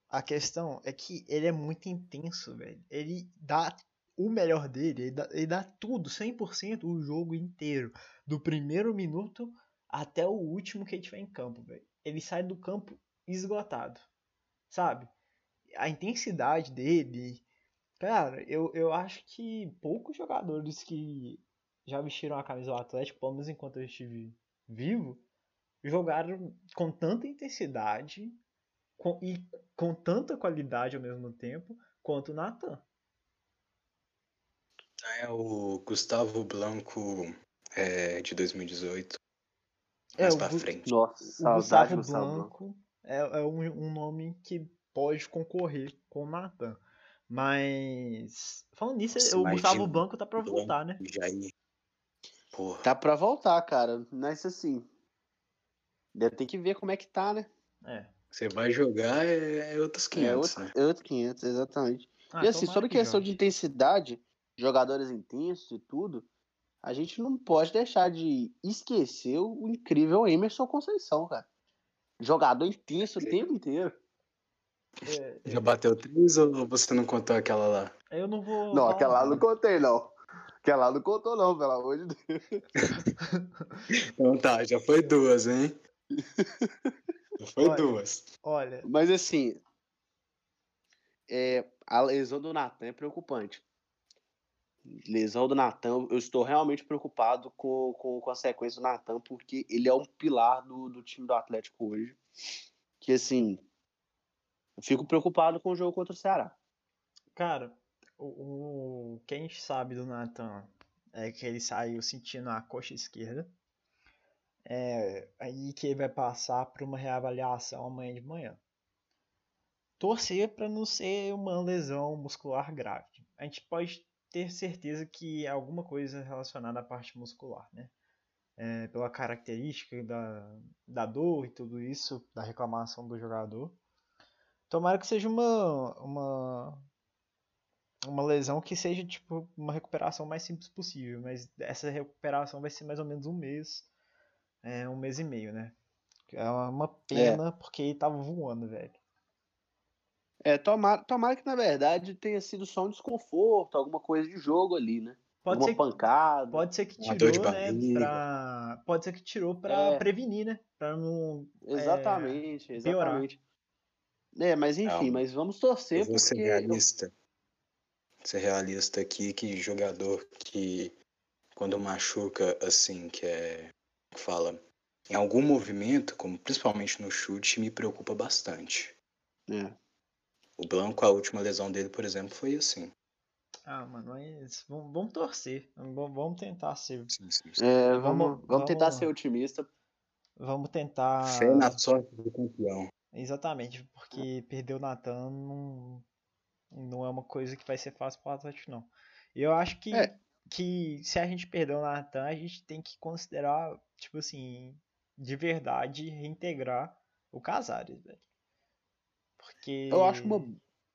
Speaker 1: a questão é que ele é muito intenso, velho. Ele dá o melhor dele, ele dá, ele dá tudo, 100% o jogo inteiro. Do primeiro minuto até o último que ele tiver em campo, velho. Ele sai do campo esgotado, sabe? A intensidade dele. Cara, eu, eu acho que poucos jogadores que já vestiram a camisa do Atlético, pelo menos enquanto eu estive vivo, jogaram com tanta intensidade com- e com tanta qualidade ao mesmo tempo quanto o Nathan.
Speaker 2: É o Gustavo Blanco é, de 2018.
Speaker 1: É,
Speaker 2: Mais
Speaker 1: o
Speaker 2: pra frente.
Speaker 3: Nossa,
Speaker 1: O
Speaker 3: saudade
Speaker 1: Gustavo
Speaker 3: Blanco.
Speaker 1: É, é um, um nome que pode concorrer com o Nathan. Mas. Falando nisso,
Speaker 2: Nossa,
Speaker 1: o Gustavo Blanco tá pra voltar, né?
Speaker 2: Jair. Porra.
Speaker 3: Tá pra voltar, cara. Mas assim. Deve ter que ver como é que tá, né?
Speaker 1: É.
Speaker 2: Você vai jogar é, é outros 500,
Speaker 3: é outro,
Speaker 2: né?
Speaker 3: é outro 500, exatamente.
Speaker 1: Ah,
Speaker 3: e assim, sobre
Speaker 1: que
Speaker 3: questão de intensidade, jogadores intensos e tudo, a gente não pode deixar de esquecer o incrível Emerson Conceição, cara. Jogador intenso o tempo inteiro.
Speaker 1: É,
Speaker 2: Já bateu três ou você não contou aquela lá?
Speaker 1: eu não vou.
Speaker 3: Não, aquela lá não contei, não. Aquela lá não contou, não, pelo amor de Deus.
Speaker 2: Então tá, já foi duas, hein? Já foi
Speaker 1: Olha.
Speaker 2: duas.
Speaker 1: Olha,
Speaker 3: Mas assim, é, a lesão do Natan é preocupante. Lesão do Natan, eu estou realmente preocupado com, com, com a sequência do Natan, porque ele é um pilar do, do time do Atlético hoje. Que assim, Fico preocupado com o jogo contra o Ceará.
Speaker 1: Cara, o, o sabe do Nathan é que ele saiu sentindo a coxa esquerda. É, aí que ele vai passar por uma reavaliação amanhã de manhã. Torcer para não ser uma lesão muscular grave. A gente pode ter certeza que é alguma coisa relacionada à parte muscular, né? É, pela característica da, da dor e tudo isso, da reclamação do jogador. Tomara que seja uma, uma, uma lesão que seja tipo uma recuperação mais simples possível, mas essa recuperação vai ser mais ou menos um mês, é, um mês e meio, né? É uma pena é. porque ele tava voando, velho.
Speaker 3: É, tomara, tomara que na verdade tenha sido só um desconforto, alguma coisa de jogo ali, né?
Speaker 1: Pode
Speaker 3: uma
Speaker 1: ser,
Speaker 3: pancada.
Speaker 1: Pode ser que tirou, né? Pra, pode ser que tirou pra é. prevenir, né? Pra não.
Speaker 3: Exatamente, é, exatamente. É, mas enfim, é, mas vamos torcer.
Speaker 2: Eu vou ser realista. Ser realista aqui que jogador que quando machuca assim, que é. Fala. Em algum movimento, como principalmente no chute, me preocupa bastante.
Speaker 3: É.
Speaker 2: O Blanco, a última lesão dele, por exemplo, foi assim.
Speaker 1: Ah, mano, mas vamos, vamos torcer. Vamos, vamos tentar ser.
Speaker 3: Sim, sim, sim. É, vamos, vamos, vamos, tentar ser otimista.
Speaker 1: Vamos tentar.
Speaker 2: Fé na sorte do campeão.
Speaker 1: Exatamente, porque perder o Natan não, não é uma coisa que vai ser fácil para o Atlético, não. Eu acho que, é. que se a gente perder o Natan, a gente tem que considerar, tipo assim, de verdade, reintegrar o Casares, velho. Porque.
Speaker 3: Eu acho uma.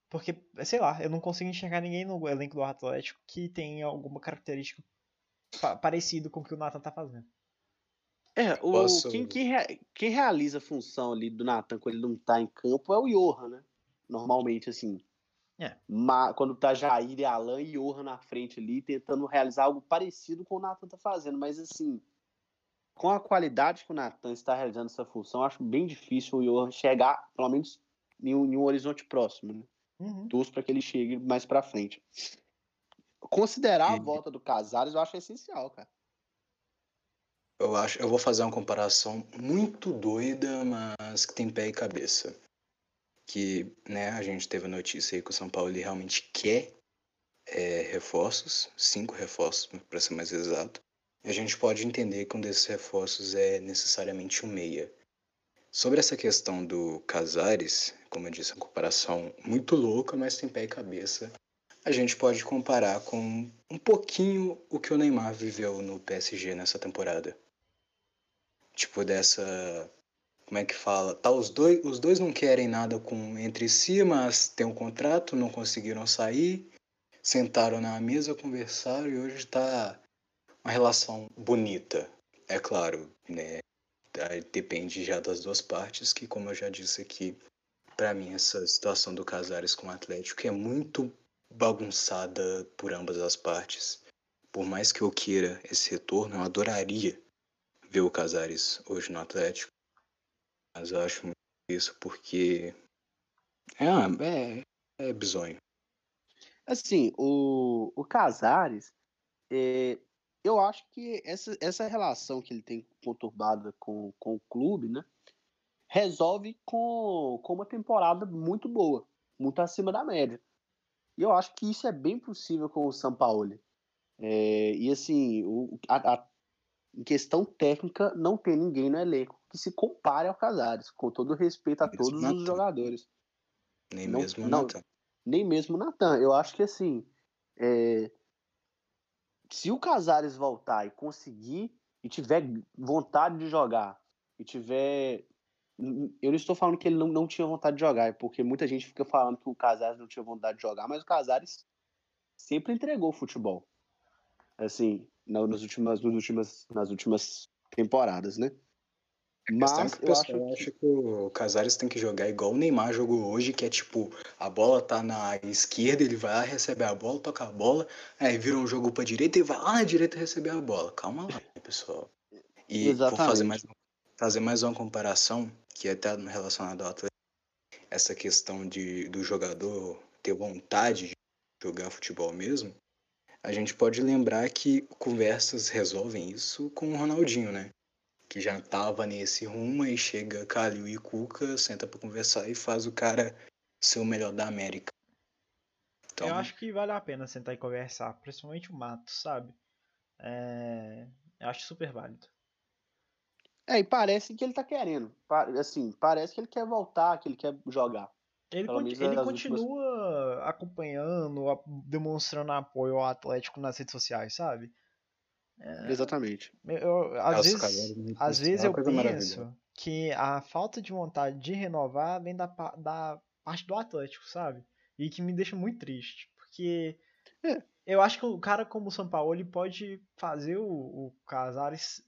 Speaker 1: Porque, sei lá, eu não consigo enxergar ninguém no elenco do Atlético que tenha alguma característica pa parecido com o que o Nathan tá fazendo.
Speaker 3: É, o, Posso... quem, quem, rea, quem, realiza a função ali do Nathan quando ele não tá em campo é o Johan, né? Normalmente, assim.
Speaker 1: É.
Speaker 3: Ma, quando tá Jair e Alan e Johan na frente ali, tentando realizar algo parecido com o Nathan tá fazendo. Mas, assim, com a qualidade que o Nathan está realizando essa função, acho bem difícil o Johan chegar, pelo menos em um, em um horizonte próximo, né?
Speaker 1: Uhum.
Speaker 3: Torço para que ele chegue mais para frente. Considerar a volta do Casares eu acho essencial, cara.
Speaker 2: Eu acho, eu vou fazer uma comparação muito doida, mas que tem pé e cabeça. Que, né, a gente teve a notícia aí que o São Paulo ele realmente quer é, reforços, cinco reforços para ser mais exato. E a gente pode entender que um desses reforços é necessariamente um meia. Sobre essa questão do Casares, como eu disse, é uma comparação muito louca, mas tem pé e cabeça. A gente pode comparar com um pouquinho o que o Neymar viveu no PSG nessa temporada. Tipo, dessa. Como é que fala? Tá, os dois, os dois não querem nada com entre si, mas tem um contrato, não conseguiram sair, sentaram na mesa, conversaram e hoje está uma relação bonita. É claro, né? depende já das duas partes, que como eu já disse aqui, para mim essa situação do Casares com o Atlético é muito bagunçada por ambas as partes. Por mais que eu queira esse retorno, eu adoraria ver o Casares hoje no Atlético. Mas eu acho muito isso porque é, é, é bizonho.
Speaker 3: Assim, o, o Casares, é, eu acho que essa, essa relação que ele tem conturbada com, com o clube, né? Resolve com, com uma temporada muito boa, muito acima da média. E eu acho que isso é bem possível com o São Paulo. É, e assim, o, a, a, em questão técnica, não tem ninguém no elenco que se compare ao Casares, com todo respeito a todos os jogadores.
Speaker 2: Nem não, mesmo o Natan.
Speaker 3: Nem mesmo o Natan. Eu acho que assim, é, se o Casares voltar e conseguir e tiver vontade de jogar e tiver eu não estou falando que ele não, não tinha vontade de jogar, porque muita gente fica falando que o Casares não tinha vontade de jogar, mas o Casares sempre entregou o futebol. Assim, nas últimas, nas últimas, nas últimas temporadas, né?
Speaker 2: Mas que o pessoal acho que... acha que o Casares tem que jogar igual o Neymar jogou hoje, que é tipo, a bola tá na esquerda, ele vai lá, recebe a bola, toca a bola, aí vira um jogo pra direita e vai lá na direita receber a bola. Calma lá, pessoal. E Exatamente. vou fazer mais, fazer mais uma comparação, que é até relacionada ao atleta. Essa questão de, do jogador ter vontade de jogar futebol mesmo. A gente pode lembrar que conversas resolvem isso com o Ronaldinho, né? que já tava nesse rumo, e chega Calil e Cuca, senta para conversar e faz o cara ser o melhor da América. Então,
Speaker 1: Eu acho que vale a pena sentar e conversar, principalmente o Matos, sabe? É, Eu acho super válido.
Speaker 3: É, e parece que ele tá querendo. Assim, parece que ele quer voltar, que ele quer jogar.
Speaker 1: Ele,
Speaker 3: menos
Speaker 1: ele
Speaker 3: as últimas-
Speaker 1: continua acompanhando, a- demonstrando apoio ao Atlético nas redes sociais, sabe?
Speaker 3: Exatamente.
Speaker 1: Eu- eu- às
Speaker 2: Nossa,
Speaker 1: vezes,
Speaker 2: cara,
Speaker 1: às
Speaker 2: isso
Speaker 1: vezes
Speaker 2: é
Speaker 1: eu penso que a falta de vontade de renovar vem da, da parte do Atlético, sabe? E que me deixa muito triste, porque
Speaker 3: É.
Speaker 1: eu acho que o cara como o Sampaoli pode fazer o, o Casares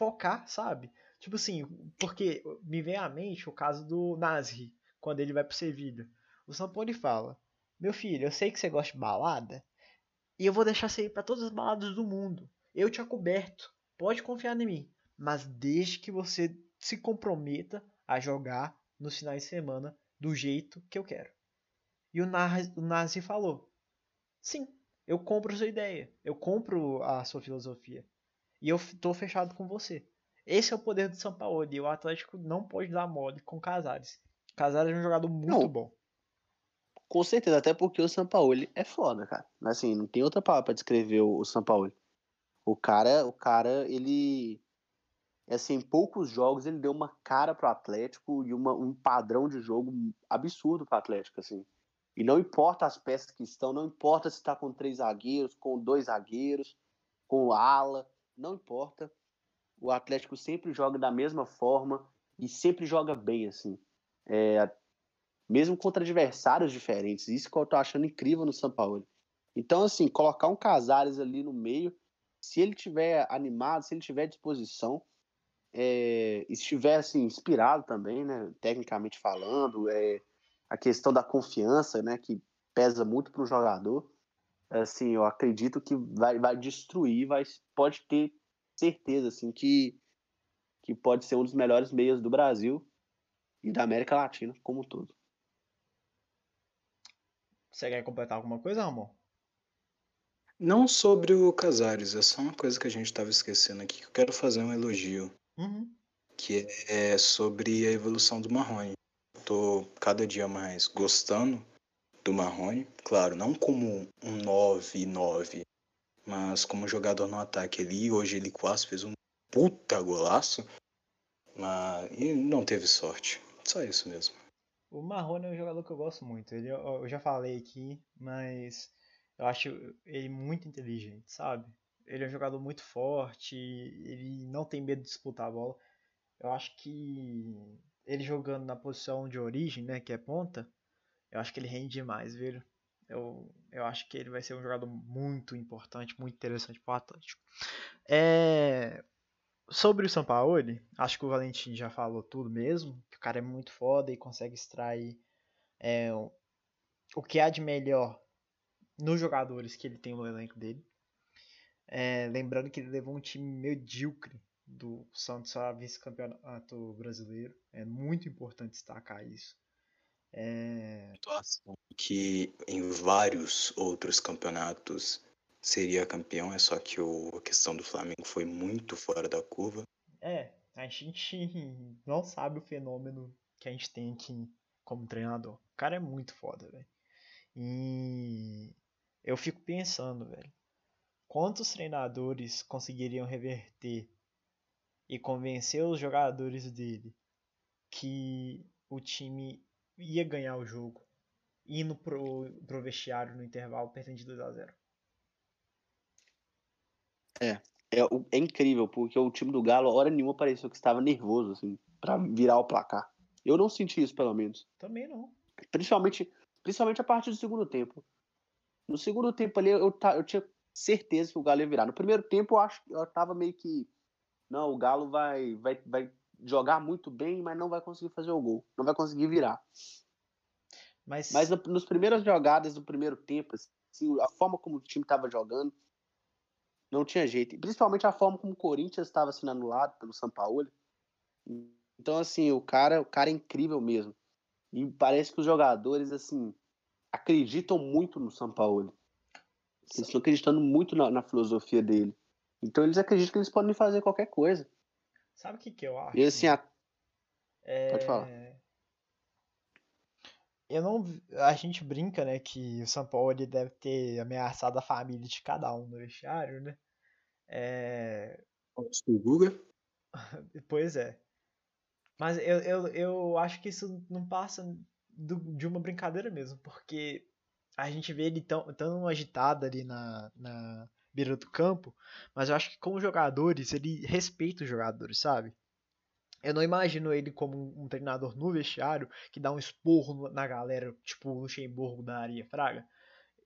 Speaker 1: focar, sabe? Tipo assim, porque me vem à mente o caso do Nasri, quando ele vai pro Sevilha. O Sampaoli fala: Meu filho, eu sei que você gosta de balada, e eu vou deixar você ir pra todas as baladas do mundo. Eu te acoberto. Pode confiar em mim. Mas desde que você se comprometa a jogar nos finais de semana do jeito que eu quero. E o Nazi, falou: Sim, eu compro sua ideia. Eu compro a sua filosofia. E eu tô fechado com você. Esse é o poder do São Paulo. E o Atlético não pode dar mole com Casares. Casares é um jogador muito
Speaker 3: Não.
Speaker 1: bom.
Speaker 3: Com certeza, até porque o Sampaoli é foda, cara. Assim, não tem outra palavra pra descrever o, o Sampaoli. O cara, o cara, ele. Assim, em poucos jogos ele deu uma cara pro Atlético e uma, um padrão de jogo absurdo pro Atlético, assim. E não importa as peças que estão, não importa se tá com três zagueiros, com dois zagueiros, com ala, não importa. O Atlético sempre joga da mesma forma e sempre joga bem, assim. É, mesmo contra adversários diferentes. Isso que eu tô achando incrível no São Paulo. Então, assim, colocar um Casares ali no meio, se ele tiver animado, se ele tiver disposição, é, estiver assim, inspirado também, né, tecnicamente falando, é, a questão da confiança, né, que pesa muito para o jogador, assim, eu acredito que vai, vai destruir, vai, pode ter certeza, assim, que, que pode ser um dos melhores meias do Brasil e da América Latina como um todo.
Speaker 1: Você quer completar alguma coisa, Ramon?
Speaker 2: Não sobre o Casares, é só uma coisa que a gente estava esquecendo aqui, que eu quero fazer um elogio,
Speaker 1: Uhum.
Speaker 2: que é sobre a evolução do Marrone. Tô cada dia mais gostando do Marrone, claro, não como um 9-9, mas como jogador no ataque ali. Hoje ele quase fez um puta golaço, mas e não teve sorte. Só isso mesmo.
Speaker 1: O Marrone é um jogador que eu gosto muito. Ele, eu, já falei aqui, mas eu acho ele muito inteligente, sabe? Ele é um jogador muito forte, ele não tem medo de disputar a bola. Eu acho que ele jogando na posição de origem, né, que é ponta, eu acho que ele rende demais, viu? Eu, eu acho que ele vai ser um jogador muito importante, muito interessante para o Atlético. É, Sobre o Sampaoli, acho que o Valentim já falou tudo mesmo, que o cara é muito foda e consegue extrair é, o- que há de melhor nos jogadores que ele tem no elenco dele. É, lembrando que ele levou um time medíocre do Santos a vice-campeonato brasileiro. É muito importante destacar isso. É,
Speaker 2: Situação que em vários outros campeonatos seria campeão, é só que o, a questão do Flamengo foi muito fora da curva.
Speaker 1: É, a gente não sabe o fenômeno que a gente tem aqui como treinador. O cara é muito foda, velho. E eu fico pensando, velho, quantos treinadores conseguiriam reverter e convencer os jogadores dele que o time ia ganhar o jogo indo pro, pro vestiário no intervalo perdendo de 2 a 0
Speaker 3: É, o- é incrível, porque o time do Galo, hora nenhuma, pareceu que estava nervoso, assim, pra virar o placar. Eu não senti isso, pelo menos.
Speaker 1: Também não.
Speaker 3: Principalmente, principalmente a partir do segundo tempo. No segundo tempo ali, eu, eu tinha certeza que o Galo ia virar. No primeiro tempo, eu acho que eu tava meio que. Não, o Galo vai, vai, vai jogar muito bem, mas não vai conseguir fazer o gol. Não vai conseguir virar.
Speaker 1: Mas,
Speaker 3: Mas nos primeiras jogadas do primeiro tempo, assim, a forma como o time estava jogando, não tinha jeito. E principalmente a forma como o Corinthians estava sendo anulado pelo São Paulo. Então, assim, o cara, o cara é incrível mesmo. E parece que os jogadores, assim, acreditam muito no São Paulo. Eles estão acreditando muito na, na filosofia dele. Então eles acreditam que eles podem fazer qualquer coisa.
Speaker 1: Sabe o que, que eu acho?
Speaker 3: E assim, a-
Speaker 1: É,
Speaker 3: Pode falar.
Speaker 1: eu não. A gente brinca, né, que o São Paulo ele deve ter ameaçado a família de cada um no vestiário, né? É.
Speaker 2: O Guga?
Speaker 1: Pois é. Mas eu, eu, eu acho que isso não passa do, de uma brincadeira mesmo, porque a gente vê ele tão, tão agitado ali na, na beira do campo, mas eu acho que como jogadores, ele respeita os jogadores, sabe? Eu não imagino ele como um treinador no vestiário que dá um esporro na galera, tipo o Luxemburgo da Aria Fraga.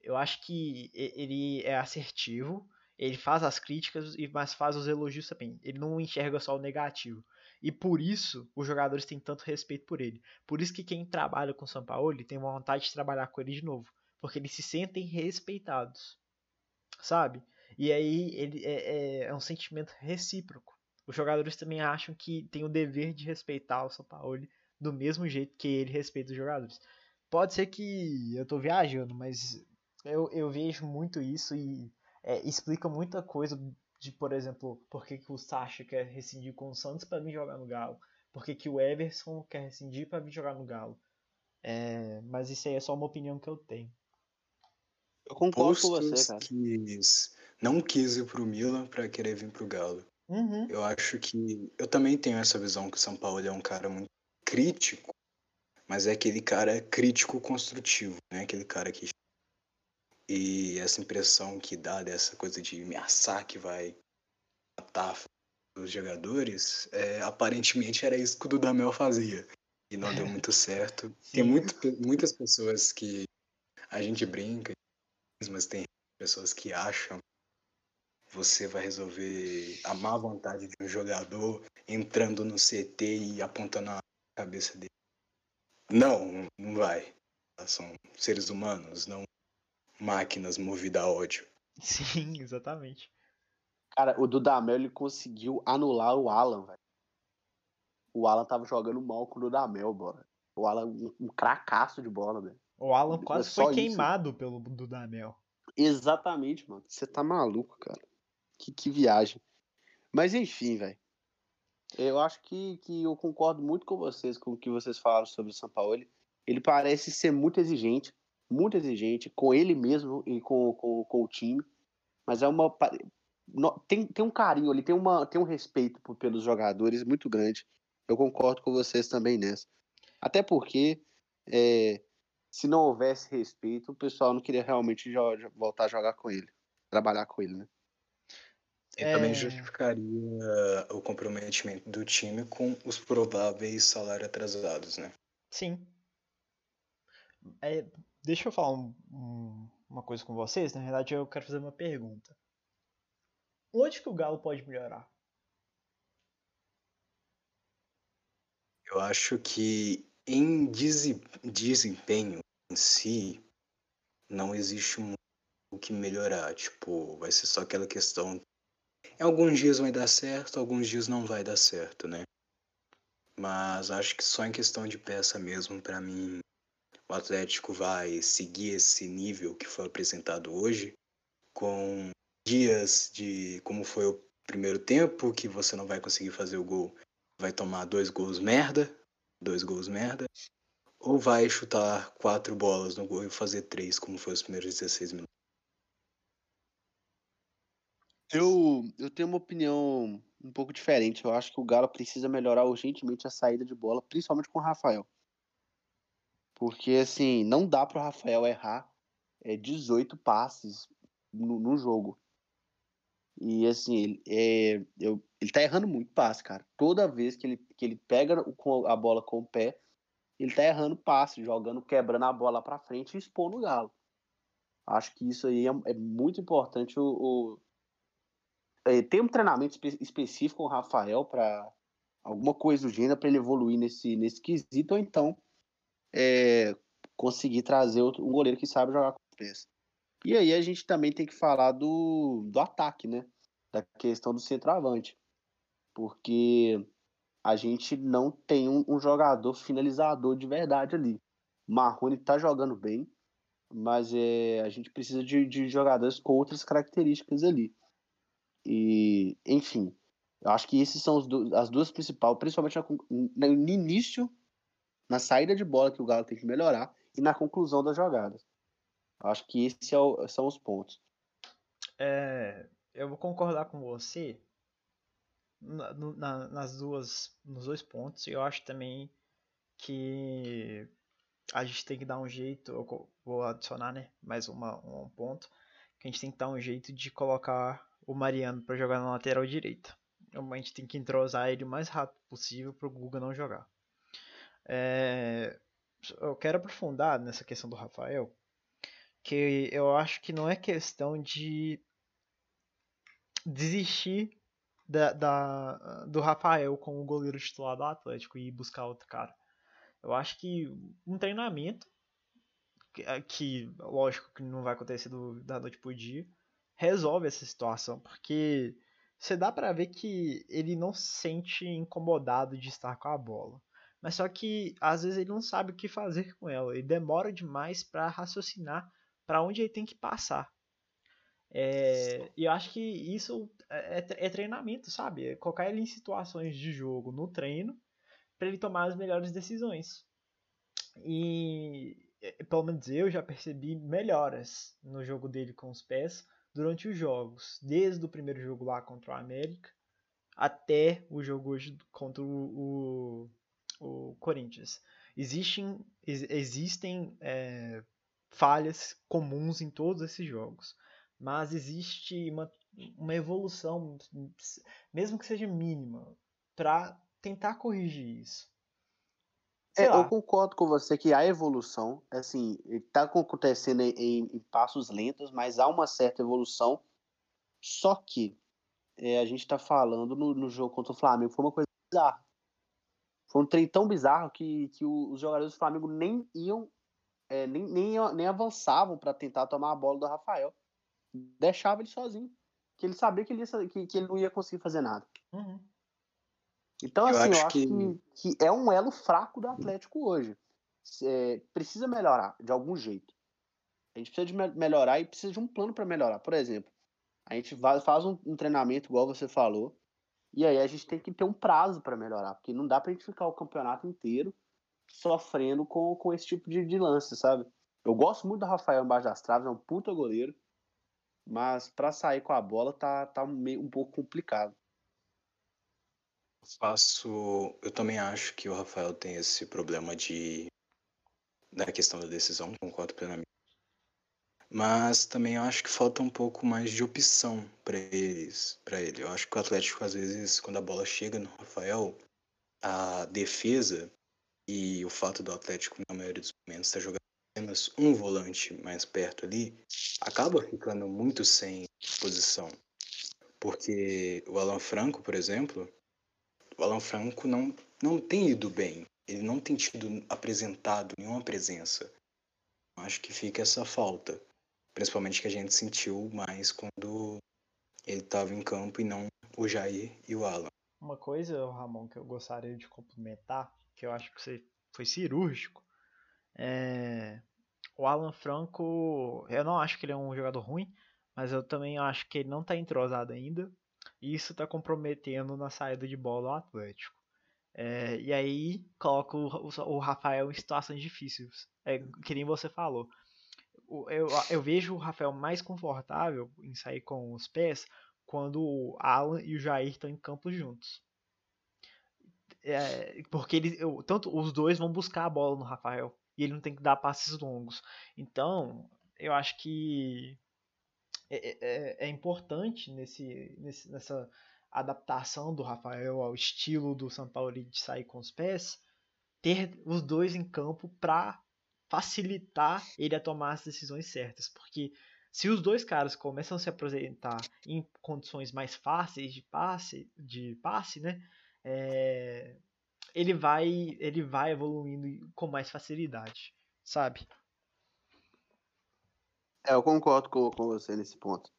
Speaker 1: Eu acho que ele é assertivo, ele faz as críticas, mas faz os elogios também. Ele não enxerga só o negativo. E por isso os jogadores têm tanto respeito por ele. Por isso que quem trabalha com o São Paulo tem vontade de trabalhar com ele de novo. Porque eles se sentem respeitados. Sabe? E aí ele é, é, é um sentimento recíproco os jogadores também acham que tem o dever de respeitar o São Paulo do mesmo jeito que ele respeita os jogadores. Pode ser que eu tô viajando, mas eu, eu vejo muito isso e é, explica muita coisa de, por exemplo, por que, que o Sacha quer rescindir com o Santos para vir jogar no Galo, por que, que o Everson quer rescindir para vir jogar no Galo. É, mas isso aí é só uma opinião que eu tenho.
Speaker 3: Eu concordo com você, cara.
Speaker 2: Quis, não quis ir pro Milan para querer vir pro Galo.
Speaker 1: Uhum.
Speaker 2: Eu acho que. Eu também tenho essa visão que o São Paulo é um cara muito crítico, mas é aquele cara crítico construtivo, né? Aquele cara que. E essa impressão que dá dessa coisa de ameaçar que vai matar os jogadores, é, aparentemente era isso que o Dudamel fazia. E não deu muito certo. Tem muito, muitas pessoas que a gente brinca, mas tem pessoas que acham você vai resolver a má vontade de um jogador entrando no CT e apontando a cabeça dele. Não, não vai. São seres humanos, não máquinas movidas a ódio.
Speaker 1: Sim, exatamente.
Speaker 3: Cara, o Dudamel ele conseguiu anular o Alan, velho. O Alan tava jogando mal com o Dudamel, bora. O Alan, um, um cracaço de bola, velho.
Speaker 1: O Alan quase foi queimado isso. pelo Dudamel.
Speaker 3: Exatamente, mano. Você tá maluco, cara. Que, que viagem. Mas enfim, velho. Eu acho que, que eu concordo muito com vocês, com o que vocês falaram sobre o São Paulo. Ele, parece ser muito exigente, muito exigente com ele mesmo e com, com, com o time. Mas é uma. Tem, tem um carinho ali, tem, uma, tem um respeito pelos jogadores muito grande. Eu concordo com vocês também nessa. Até porque, é, se não houvesse respeito, o pessoal não queria realmente voltar a jogar com ele, trabalhar com ele, né?
Speaker 2: E é... também justificaria o comprometimento do time com os prováveis salários atrasados, né?
Speaker 1: Sim. É, deixa eu falar um, um, uma coisa com vocês. Na verdade, eu quero fazer uma pergunta. Onde que o Galo pode melhorar?
Speaker 2: Eu acho que em desempenho em si, não existe muito o que melhorar. Tipo, vai ser só aquela questão Alguns dias vai dar certo, alguns dias não vai dar certo, né? Mas acho que só em questão de peça mesmo, para mim, o Atlético vai seguir esse nível que foi apresentado hoje, com dias de como foi o primeiro tempo, que você não vai conseguir fazer o gol, vai tomar dois gols merda, dois gols merda, ou vai chutar quatro bolas no gol e fazer três, como foi os primeiros 16 minutos.
Speaker 3: Eu, eu tenho uma opinião um pouco diferente. Eu acho que o Galo precisa melhorar urgentemente a saída de bola, principalmente com o Rafael. Porque, assim, não dá para o Rafael errar é, 18 passes no, no jogo. E, assim, ele, é, eu, ele tá errando muito passe, cara. Toda vez que ele, que ele pega a bola com o pé, ele tá errando passe, jogando, quebrando a bola para frente e expondo o Galo. Acho que isso aí é, é muito importante o, o é, tem um treinamento espe específico com o Rafael para alguma coisa do gênero para ele evoluir nesse, nesse quesito, ou então é, conseguir trazer outro, um goleiro que sabe jogar com os pés. E aí a gente também tem que falar do, do ataque, né? Da questão do centroavante. Porque a gente não tem um, um jogador finalizador de verdade ali. Marrone tá jogando bem, mas é, a gente precisa de, de jogadores com outras características ali. E, enfim, eu acho que esses são do, as duas principais, principalmente no início, na saída de bola que o Galo tem que melhorar, e na conclusão das jogadas. Acho que esses é são os pontos.
Speaker 1: É, eu vou concordar com você na, na, nas duas, nos dois pontos. Eu acho também que a gente tem que dar um jeito. Eu vou adicionar, né? Mais uma, um ponto que a gente tem que dar um jeito de colocar o Mariano para jogar na lateral direita. A gente tem que entrosar ele o mais rápido possível para o Guga não jogar. É, eu quero aprofundar nessa questão do Rafael, que eu acho que não é questão de desistir da, da, do Rafael como goleiro titular do Atlético e buscar outro cara. Eu acho que um treinamento, que, que lógico que não vai acontecer do, da noite pro dia, resolve essa situação, porque você dá para ver que ele não se sente incomodado de estar com a bola. Mas só que às vezes ele não sabe o que fazer com ela. Ele demora demais para raciocinar para onde ele tem que passar. É, e eu acho que isso é, é, é, treinamento, sabe? É colocar ele em situações de jogo no treino para ele tomar as melhores decisões. E é, pelo menos eu já percebi melhoras no jogo dele com os pés durante os jogos, desde o primeiro jogo lá contra o América até o jogo hoje contra o, o, o Corinthians. Existem, existem é, falhas comuns em todos esses jogos, mas existe uma, uma evolução, mesmo que seja mínima, para tentar corrigir isso.
Speaker 3: É, eu concordo com você que a evolução, assim, está acontecendo em, em, passos lentos, mas há uma certa evolução. Só que é, a gente está falando no, no, jogo contra o Flamengo, foi uma coisa bizarra. Foi um trem tão bizarro que, que os jogadores do Flamengo nem iam, é, nem, nem, nem avançavam para tentar tomar a bola do Rafael. Deixava ele sozinho. Que ele sabia que ele, ia, que, que ele não ia conseguir fazer nada.
Speaker 1: Uhum.
Speaker 3: Então, eu assim, acho eu acho que... que... é um elo fraco do Atlético hoje. É, precisa melhorar de algum jeito. A gente precisa de me melhorar e precisa de um plano para melhorar. Por exemplo, a gente faz um, um, treinamento, igual você falou, e aí a gente tem que ter um prazo para melhorar, porque não dá para gente ficar o campeonato inteiro sofrendo com, com esse tipo de, de lance, sabe? Eu gosto muito do Rafael embaixo das traves, é um puta goleiro, mas para sair com a bola tá, tá meio, um pouco complicado.
Speaker 2: Faço. Eu também acho que o Rafael tem esse problema de. da questão da decisão, concordo plenamente. Mas também acho que falta um pouco mais de opção para eles, para ele. Eu acho que o Atlético às vezes, quando a bola chega no Rafael, a defesa e o fato do Atlético na maioria dos momentos estar tá jogando apenas um volante mais perto ali, acaba ficando muito sem posição. Porque o Alan Franco, por exemplo, o Alan Franco não, não tem ido bem. Ele não tem tido apresentado nenhuma presença. Acho que fica essa falta. Principalmente que a gente sentiu mais quando ele estava em campo e não o Jair e o Alan.
Speaker 1: Uma coisa, Ramon, que eu gostaria de complementar, que eu acho que você foi cirúrgico, é... o Alan Franco, eu não acho que ele é um jogador ruim, mas eu também acho que ele não está entrosado ainda. Isso está comprometendo na saída de bola o Atlético. É, e aí coloca o, o, Rafael em situações difíceis. É, que nem você falou. Eu, eu vejo o Rafael mais confortável em sair com os pés quando o Alan e o Jair estão em campo juntos. É, porque eles, eu, tanto os dois vão buscar a bola no Rafael e ele não tem que dar passes longos. Então, eu acho que é, é, é, é importante nesse, nesse, nessa adaptação do Rafael ao estilo do São Paulo de sair com os pés, ter os dois em campo para facilitar ele a tomar as decisões certas, porque se os dois caras começam a se apresentar em condições mais fáceis de passe, de passe, né, é, ele vai ele vai evoluindo com mais facilidade, sabe?
Speaker 3: É, eu concordo com, com você nesse ponto.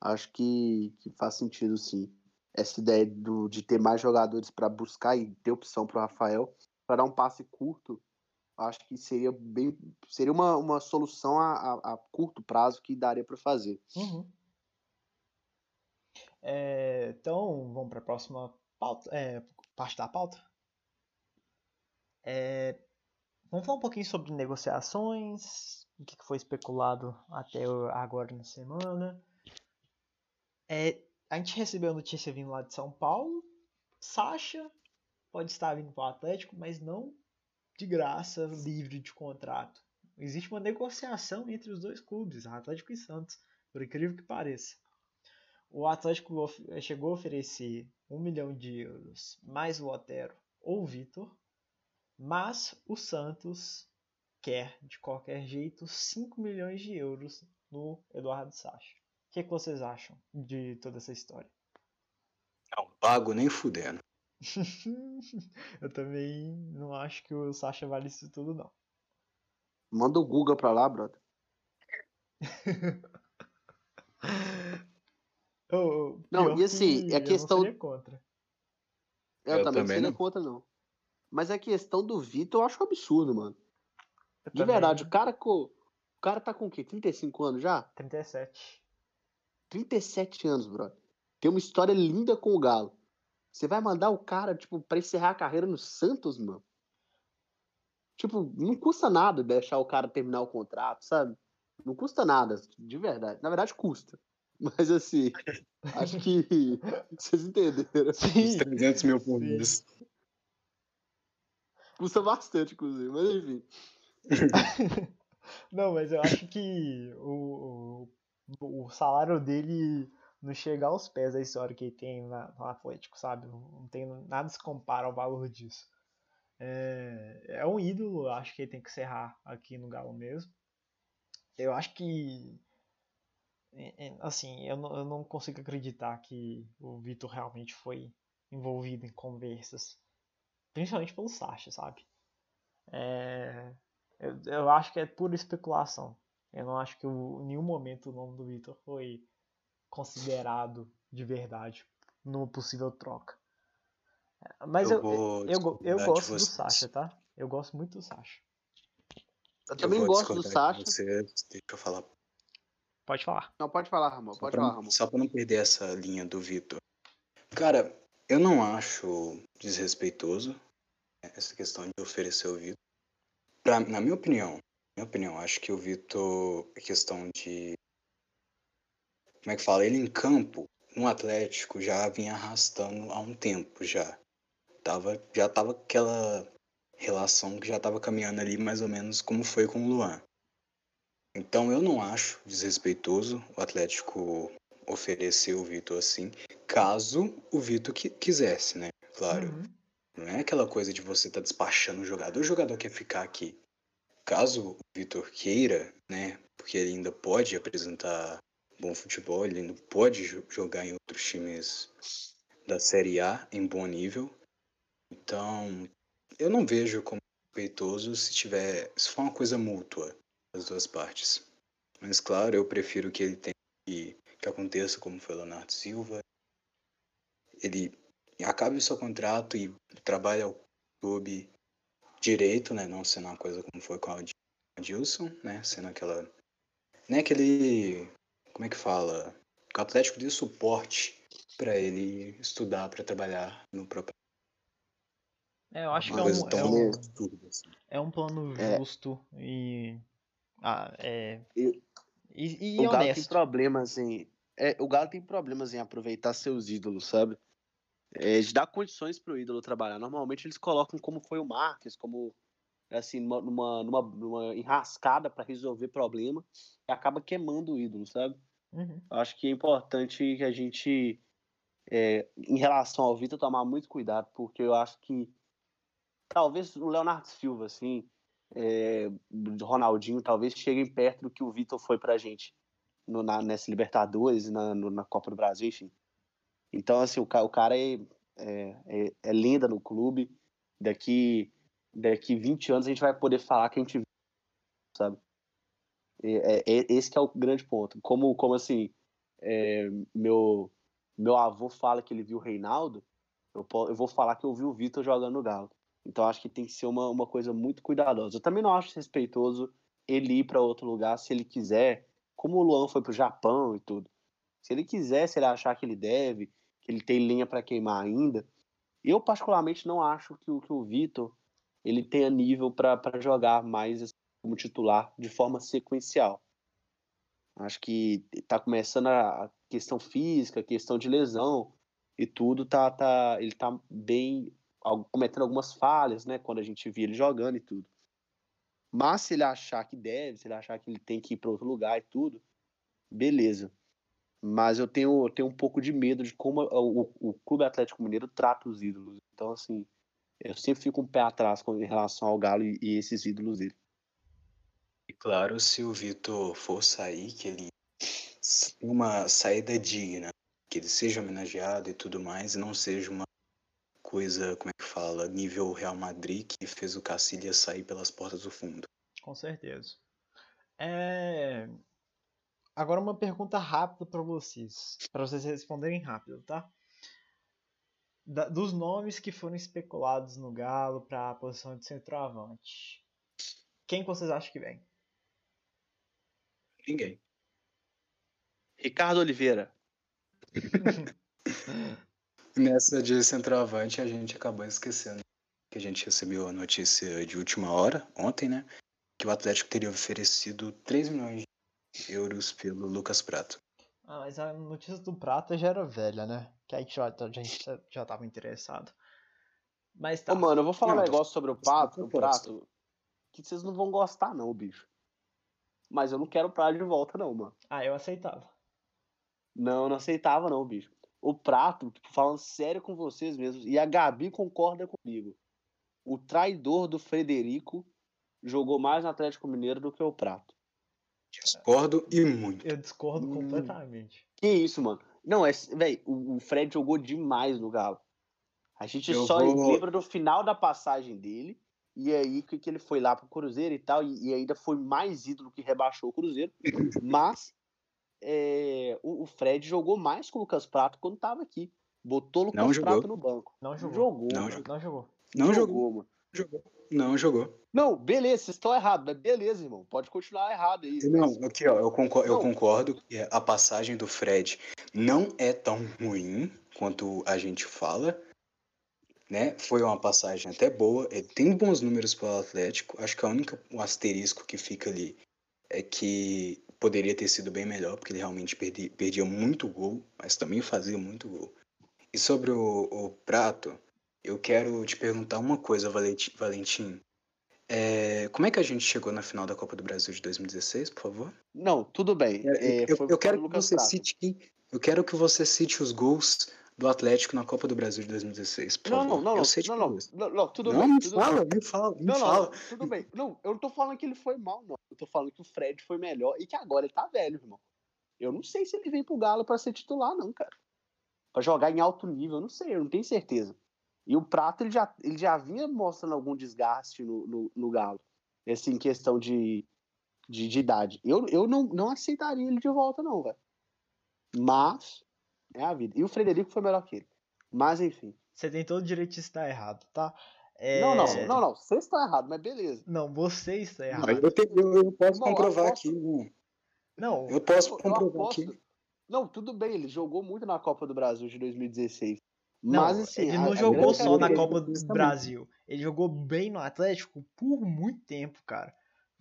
Speaker 3: Acho que, que faz sentido, sim. Essa ideia do, de ter mais jogadores para buscar e ter opção para o Rafael, para dar um passe curto, acho que seria bem seria uma, uma solução a, a, a curto prazo que daria para fazer.
Speaker 1: Uhum. É, então, vamos para a próxima pauta, é, parte da pauta. É, vamos falar um pouquinho sobre negociações, o que foi especulado até agora na semana. É, a gente recebeu a notícia vindo lá de São Paulo. Sacha pode estar vindo para o Atlético, mas não de graça, livre de contrato. Existe uma negociação entre os dois clubes, Atlético e Santos, por incrível que pareça. O Atlético chegou a oferecer um milhão de euros mais o Otero ou o Vitor, mas o Santos quer, de qualquer jeito, 5 milhões de euros no Eduardo Sacha. O que, é que vocês acham de toda essa história?
Speaker 2: Não pago nem fudendo.
Speaker 1: eu também não acho que o Sasha vale isso tudo, não.
Speaker 3: Manda o Guga pra lá, brother.
Speaker 1: oh,
Speaker 3: não, e assim,
Speaker 1: que
Speaker 3: a questão.
Speaker 1: Eu, contra.
Speaker 3: eu, eu também, também não seria contra, não. Mas a questão do Vitor eu acho um absurdo, mano. Eu De também. verdade, o cara, o cara tá com o quê? 35 anos já?
Speaker 1: 37.
Speaker 3: 37 anos, brother. Tem uma história linda com o Galo. Você vai mandar o cara, tipo, pra encerrar a carreira no Santos, mano? Tipo, não custa nada deixar o cara terminar o contrato, sabe? Não custa nada, de verdade. Na verdade, custa. Mas assim, acho que vocês entenderam.
Speaker 2: Sim. 300 mil por mês.
Speaker 3: Custa bastante, inclusive, mas enfim.
Speaker 1: Não, mas eu acho que o, o, o salário dele não chega aos pés da história que ele tem na, no Atlético, sabe? Não tem nada se compara ao valor disso. É, é um ídolo, acho que ele tem que encerrar aqui no Galo mesmo. Eu acho que assim, eu não, eu não consigo acreditar que o Vitor realmente foi envolvido em conversas, principalmente pelo Sacha, sabe? É, eu, eu acho que é pura especulação. Eu não acho que em nenhum momento o nome do Vitor foi considerado de verdade numa possível troca. Mas eu, eu, eu, eu gosto do Sasha, tá? Eu gosto muito do Sasha.
Speaker 3: Eu também eu gosto do Sasha.
Speaker 2: Você, deixa eu falar.
Speaker 1: Pode falar.
Speaker 3: Não, pode falar, Ramon. Pode falar, Ramon.
Speaker 2: Só pra não perder essa linha do Vitor. Cara, eu não acho desrespeitoso essa questão de oferecer o Vitor. Pra, na minha opinião, minha opinião, acho que o Vitor, questão de como é que fala? Ele em campo, no Atlético, já vinha arrastando há um tempo já. Tava, já tava aquela relação que já tava caminhando ali mais ou menos como foi com o Luan. Então eu não acho desrespeitoso o Atlético oferecer o Vitor assim, caso o Vitor quisesse, né? Claro. Uhum. Não é aquela coisa de você estar tá despachando o jogador, o jogador quer ficar aqui. Caso o Vitor queira, né? Porque ele ainda pode apresentar bom futebol, ele não pode jogar em outros times da Série A em bom nível. Então, eu não vejo como respeitoso se tiver, se for uma coisa mútua das duas partes. Mas claro, eu prefiro que ele tenha que, que aconteça como foi Leonardo Silva. Ele acabe o seu contrato e trabalhe ao clube direito, né, não sendo uma coisa como foi com o Adilson, né, sendo aquela né, aquele como é que fala? O Atlético deu suporte para ele estudar, para trabalhar no próprio.
Speaker 1: É, eu acho que é um, é, um, assim. é um plano é. justo é. e. Ah, é. E, e, e
Speaker 3: o Galo tem problemas em. É, o Galo tem problemas em aproveitar seus ídolos, sabe? É, de dar condições para o ídolo trabalhar. Normalmente eles colocam como foi o Marques, como assim, numa, numa, numa enrascada para resolver problema e acaba queimando o ídolo, sabe?
Speaker 1: Uhum.
Speaker 3: Acho que é importante que a gente, é, em relação ao Vitor, tomar muito cuidado, porque eu acho que talvez o Leonardo Silva, assim, é, Ronaldinho, talvez cheguem perto do que o Vitor foi pra gente no, na, nessa Libertadores, na, no, na Copa do Brasil, enfim. Então, assim, o, o cara é, é, é, é lenda no clube. Daqui daqui 20 anos a gente vai poder falar que a gente sabe? É, é, esse que é o grande ponto. Como, como assim, é, meu, meu avô fala que ele viu o Reinaldo, eu, eu vou falar que eu vi o Vitor jogando no Galo. Então acho que tem que ser uma, uma coisa muito cuidadosa. Eu também não acho respeitoso ele ir para outro lugar se ele quiser, como o Luan foi para o Japão e tudo. Se ele quiser, se ele achar que ele deve, que ele tem linha para queimar ainda, eu particularmente não acho que o, que o Vitor ele tenha nível para jogar mais como titular de forma sequencial. Acho que está começando a questão física, questão de lesão e tudo, tá, tá, ele tá bem cometendo algumas falhas, né, quando a gente via ele jogando e tudo. Mas se ele achar que deve, se ele achar que ele tem que ir para outro lugar e tudo, beleza. Mas eu tenho, eu tenho um pouco de medo de como o, o Clube Atlético Mineiro trata os ídolos. Então, assim, eu sempre fico um pé atrás com, em relação ao Galo e, e esses ídolos dele.
Speaker 2: E claro, se o Vitor for sair, que ele uma saída digna, que ele seja homenageado e tudo mais, e não seja uma coisa, como é que fala, nível Real Madrid que fez o Cacilhas sair pelas portas do fundo.
Speaker 1: Com certeza. É... Agora uma pergunta rápida para vocês, para vocês responderem rápido, tá? Da, dos nomes que foram especulados no Galo para a posição de centroavante, quem vocês acham que vem?
Speaker 2: Ninguém.
Speaker 3: Ricardo Oliveira.
Speaker 2: Nessa de centroavante, a gente acabou esquecendo que a gente recebeu a notícia de última hora, ontem, né? Que o Atlético teria oferecido 3 milhões de euros pelo Lucas Prato.
Speaker 1: Ah, mas a notícia do Prato já era velha, né? Que aí já, a gente já tava interessado. Mas tá.
Speaker 3: Ô, mano, eu vou falar não, um negócio sobre o Prato, o Prato que vocês não vão gostar, não, bicho. Mas eu não quero o Prato de volta, não, mano.
Speaker 1: Ah, eu aceitava.
Speaker 3: Não, não aceitava, não, bicho o prato, tipo, falando sério com vocês mesmos, e a Gabi concorda comigo. O traidor do Frederico jogou mais no Atlético Mineiro do que o prato.
Speaker 2: Discordo e muito.
Speaker 1: Eu discordo hum. completamente.
Speaker 3: Que isso, mano. Não, é, velho, o, o, Fred jogou demais no Galo. A gente Eu só vou... lembra do final da passagem dele. E aí que, que ele foi lá pro Cruzeiro e tal. E, e ainda foi mais ídolo que rebaixou o Cruzeiro. Mas é, o, o, Fred jogou mais com o Lucas Prato quando tava aqui. Botou o Lucas
Speaker 2: não
Speaker 3: Prato no banco.
Speaker 1: Não jogou. Jogou,
Speaker 2: não, jogou.
Speaker 1: não jogou.
Speaker 2: Não jogou, mano. Jogou. Não jogou.
Speaker 3: Não, beleza, vocês estão errados, mas beleza, irmão. Pode continuar errado aí.
Speaker 2: Não, mas... aqui, ó, eu concordo, eu concordo que a passagem do Fred não é tão ruim quanto a gente fala. Né? Foi uma passagem até boa. Ele tem bons números para o Atlético. Acho que a única o asterisco que fica ali é que poderia ter sido bem melhor, porque ele realmente perdi, perdia muito gol, mas também fazia muito gol. E sobre o, o Prato, eu quero te perguntar uma coisa, Valentim. É, como é que a gente chegou na final da Copa do Brasil de 2016, por favor?
Speaker 3: Não, tudo bem.
Speaker 2: É, eu, eu quero que você cite, eu quero que você cite os gols do Atlético na Copa do Brasil de 2016. Por
Speaker 3: não,
Speaker 2: favor.
Speaker 3: não, não,
Speaker 2: sei
Speaker 3: não, não, não, não, tudo
Speaker 2: não,
Speaker 3: bem.
Speaker 2: Me
Speaker 3: tudo
Speaker 2: fala,
Speaker 3: bem.
Speaker 2: me fala, me
Speaker 3: não,
Speaker 2: fala.
Speaker 3: Não, tudo bem. Não, eu não tô falando que ele foi mal, não. Eu tô falando que o Fred foi melhor e que agora ele tá velho, irmão. Eu não sei se ele vem pro Galo para ser titular, não, cara. Para jogar em alto nível, eu não sei, eu não tenho certeza. E o Prato, ele já, ele já vinha mostrando algum desgaste no, no, no Galo. Assim, em questão de, de, de, idade. Eu, eu não, não aceitaria ele de volta, não, velho. Mas, é a vida. E o Frederico foi melhor que ele. Mas enfim.
Speaker 1: Você tem todo o direito de estar errado, tá?
Speaker 3: É... Não, não, não, não. Você está errado, mas beleza.
Speaker 1: Não, você está errado.
Speaker 2: Não, eu, tenho, eu, eu, posso comprovar aposto... aqui. Não.
Speaker 1: não.
Speaker 2: Eu posso comprovar aposto... aqui.
Speaker 3: Não, tudo bem, ele jogou muito na Copa do Brasil de 2016. Não, mas assim,
Speaker 1: ele não a, jogou a só na Copa do Brasil. Ele jogou bem no Atlético por muito tempo, cara.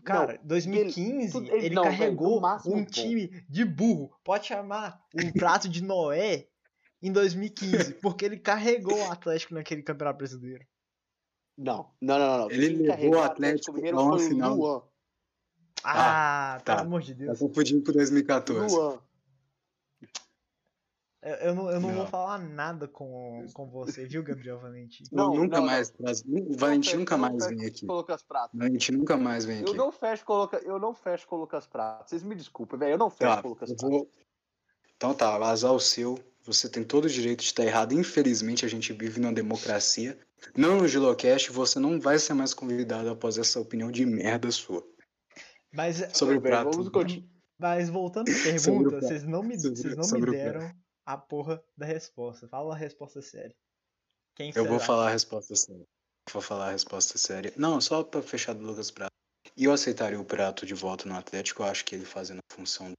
Speaker 1: Cara, não, 2015 ele, ele, ele não, carregou um time de burro. Pode chamar um prato de Noé em 2015, porque ele carregou o Atlético naquele Campeonato Brasileiro.
Speaker 3: Não, não, não, não.
Speaker 2: Ele Quem levou o Atlético, Atlético a uma final. Luan.
Speaker 1: Ah, ah, pelo tá. amor de Deus.
Speaker 2: Tá confundindo com 2014.
Speaker 3: Luan.
Speaker 1: Eu, eu não, eu não, não, vou falar nada com, com você, viu, Gabriel Valentim?
Speaker 2: Não, nunca não, mais. O Valentim nunca mais vem aqui.
Speaker 3: Lucas Prato.
Speaker 2: Valentim nunca mais vem aqui.
Speaker 3: Eu não fecho com, eu não fecho com o Lucas Prato. Vocês me desculpem, velho. Eu não fecho tá, com o Lucas Prato. Vou...
Speaker 2: Então tá, azar o seu. Você tem todo o direito de estar errado. Infelizmente, a gente vive numa democracia. Não no Gilocast, você não vai ser mais convidado após essa opinião de merda sua.
Speaker 1: Mas,
Speaker 2: sobre o prato.
Speaker 1: Mas voltando à pergunta, vocês não me, vocês não me deram a porra da resposta. Fala a resposta séria. Quem
Speaker 2: Eu vou falar a resposta séria. Vou falar a resposta séria. Não, só pra fechar do Lucas Prato. E eu aceitaria o Prato de volta no Atlético. Eu acho que ele fazendo a função.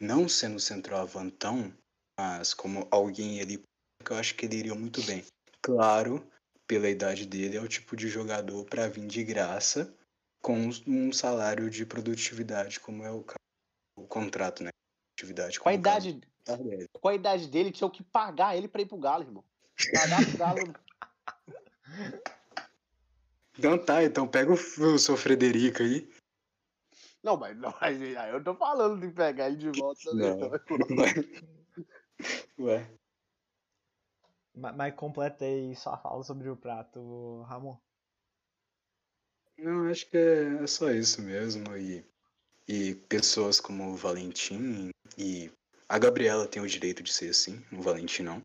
Speaker 2: Não sendo centroavantão, mas como alguém ali que eu acho que ele iria muito bem. Claro pela idade dele, é o tipo de jogador para vir de graça com um salário de produtividade, como é o, o contrato, né?
Speaker 3: Qual a idade, qual a idade dele? Tinha que pagar ele pra ir pro Galo, irmão. Pagar pro Galo.
Speaker 2: Então tá, então pega o, o seu Frederico aí.
Speaker 3: Não, mas, não, mas eu tô falando de pegar ele de volta também.
Speaker 2: Não.
Speaker 3: Então.
Speaker 2: Ué.
Speaker 1: Ma- Mas completa aí sua fala sobre o prato, Ramon.
Speaker 2: Não, acho que é, é só isso mesmo. E, e pessoas como o Valentim e a Gabriela tem o direito de ser assim, o Valentim não.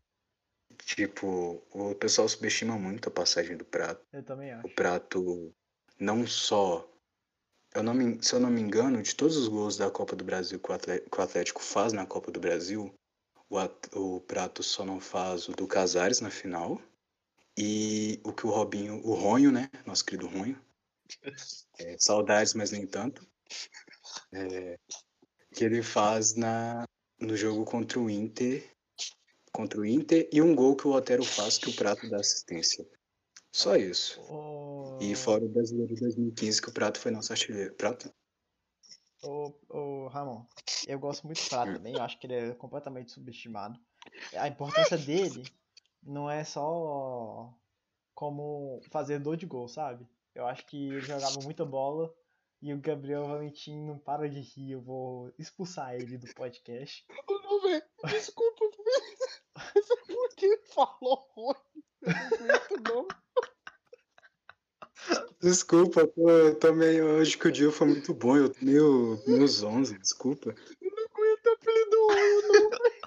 Speaker 2: Tipo, o pessoal subestima muito a passagem do prato.
Speaker 1: Eu também acho.
Speaker 2: O prato não só. Eu não me- se eu não me engano, de todos os gols da Copa do Brasil que o Atlético faz na Copa do Brasil, o, At- o prato só não faz o do Casares na final. E o que o Robinho, o Ronho, né? Nosso querido Ronho. É, saudades, mas nem tanto. É, que ele faz na, no jogo contra o Inter. Contra o Inter e um gol que o Otero faz que o prato dá assistência. Só isso.
Speaker 1: Ô,
Speaker 2: E fora o brasileiro de 2015, que o Prato foi nosso artilheiro. Prato?
Speaker 1: ô, ô, Ramon, eu gosto muito do prato também. Eu acho que ele é completamente subestimado. A importância dele não é só como fazedor de gol, sabe? Eu acho que ele jogava muita bola e o Gabriel Valentim não para de rir. Eu vou expulsar ele do podcast.
Speaker 3: Não, velho. Desculpa, velho. É porque falou ruim. Eu não aguento, não.
Speaker 2: Desculpa, eu tô, eu tô meio. Hoje que o dia foi muito bom, eu tô meio, meio zonzo, desculpa.
Speaker 3: Eu não aguento apelido ruim, não, velho.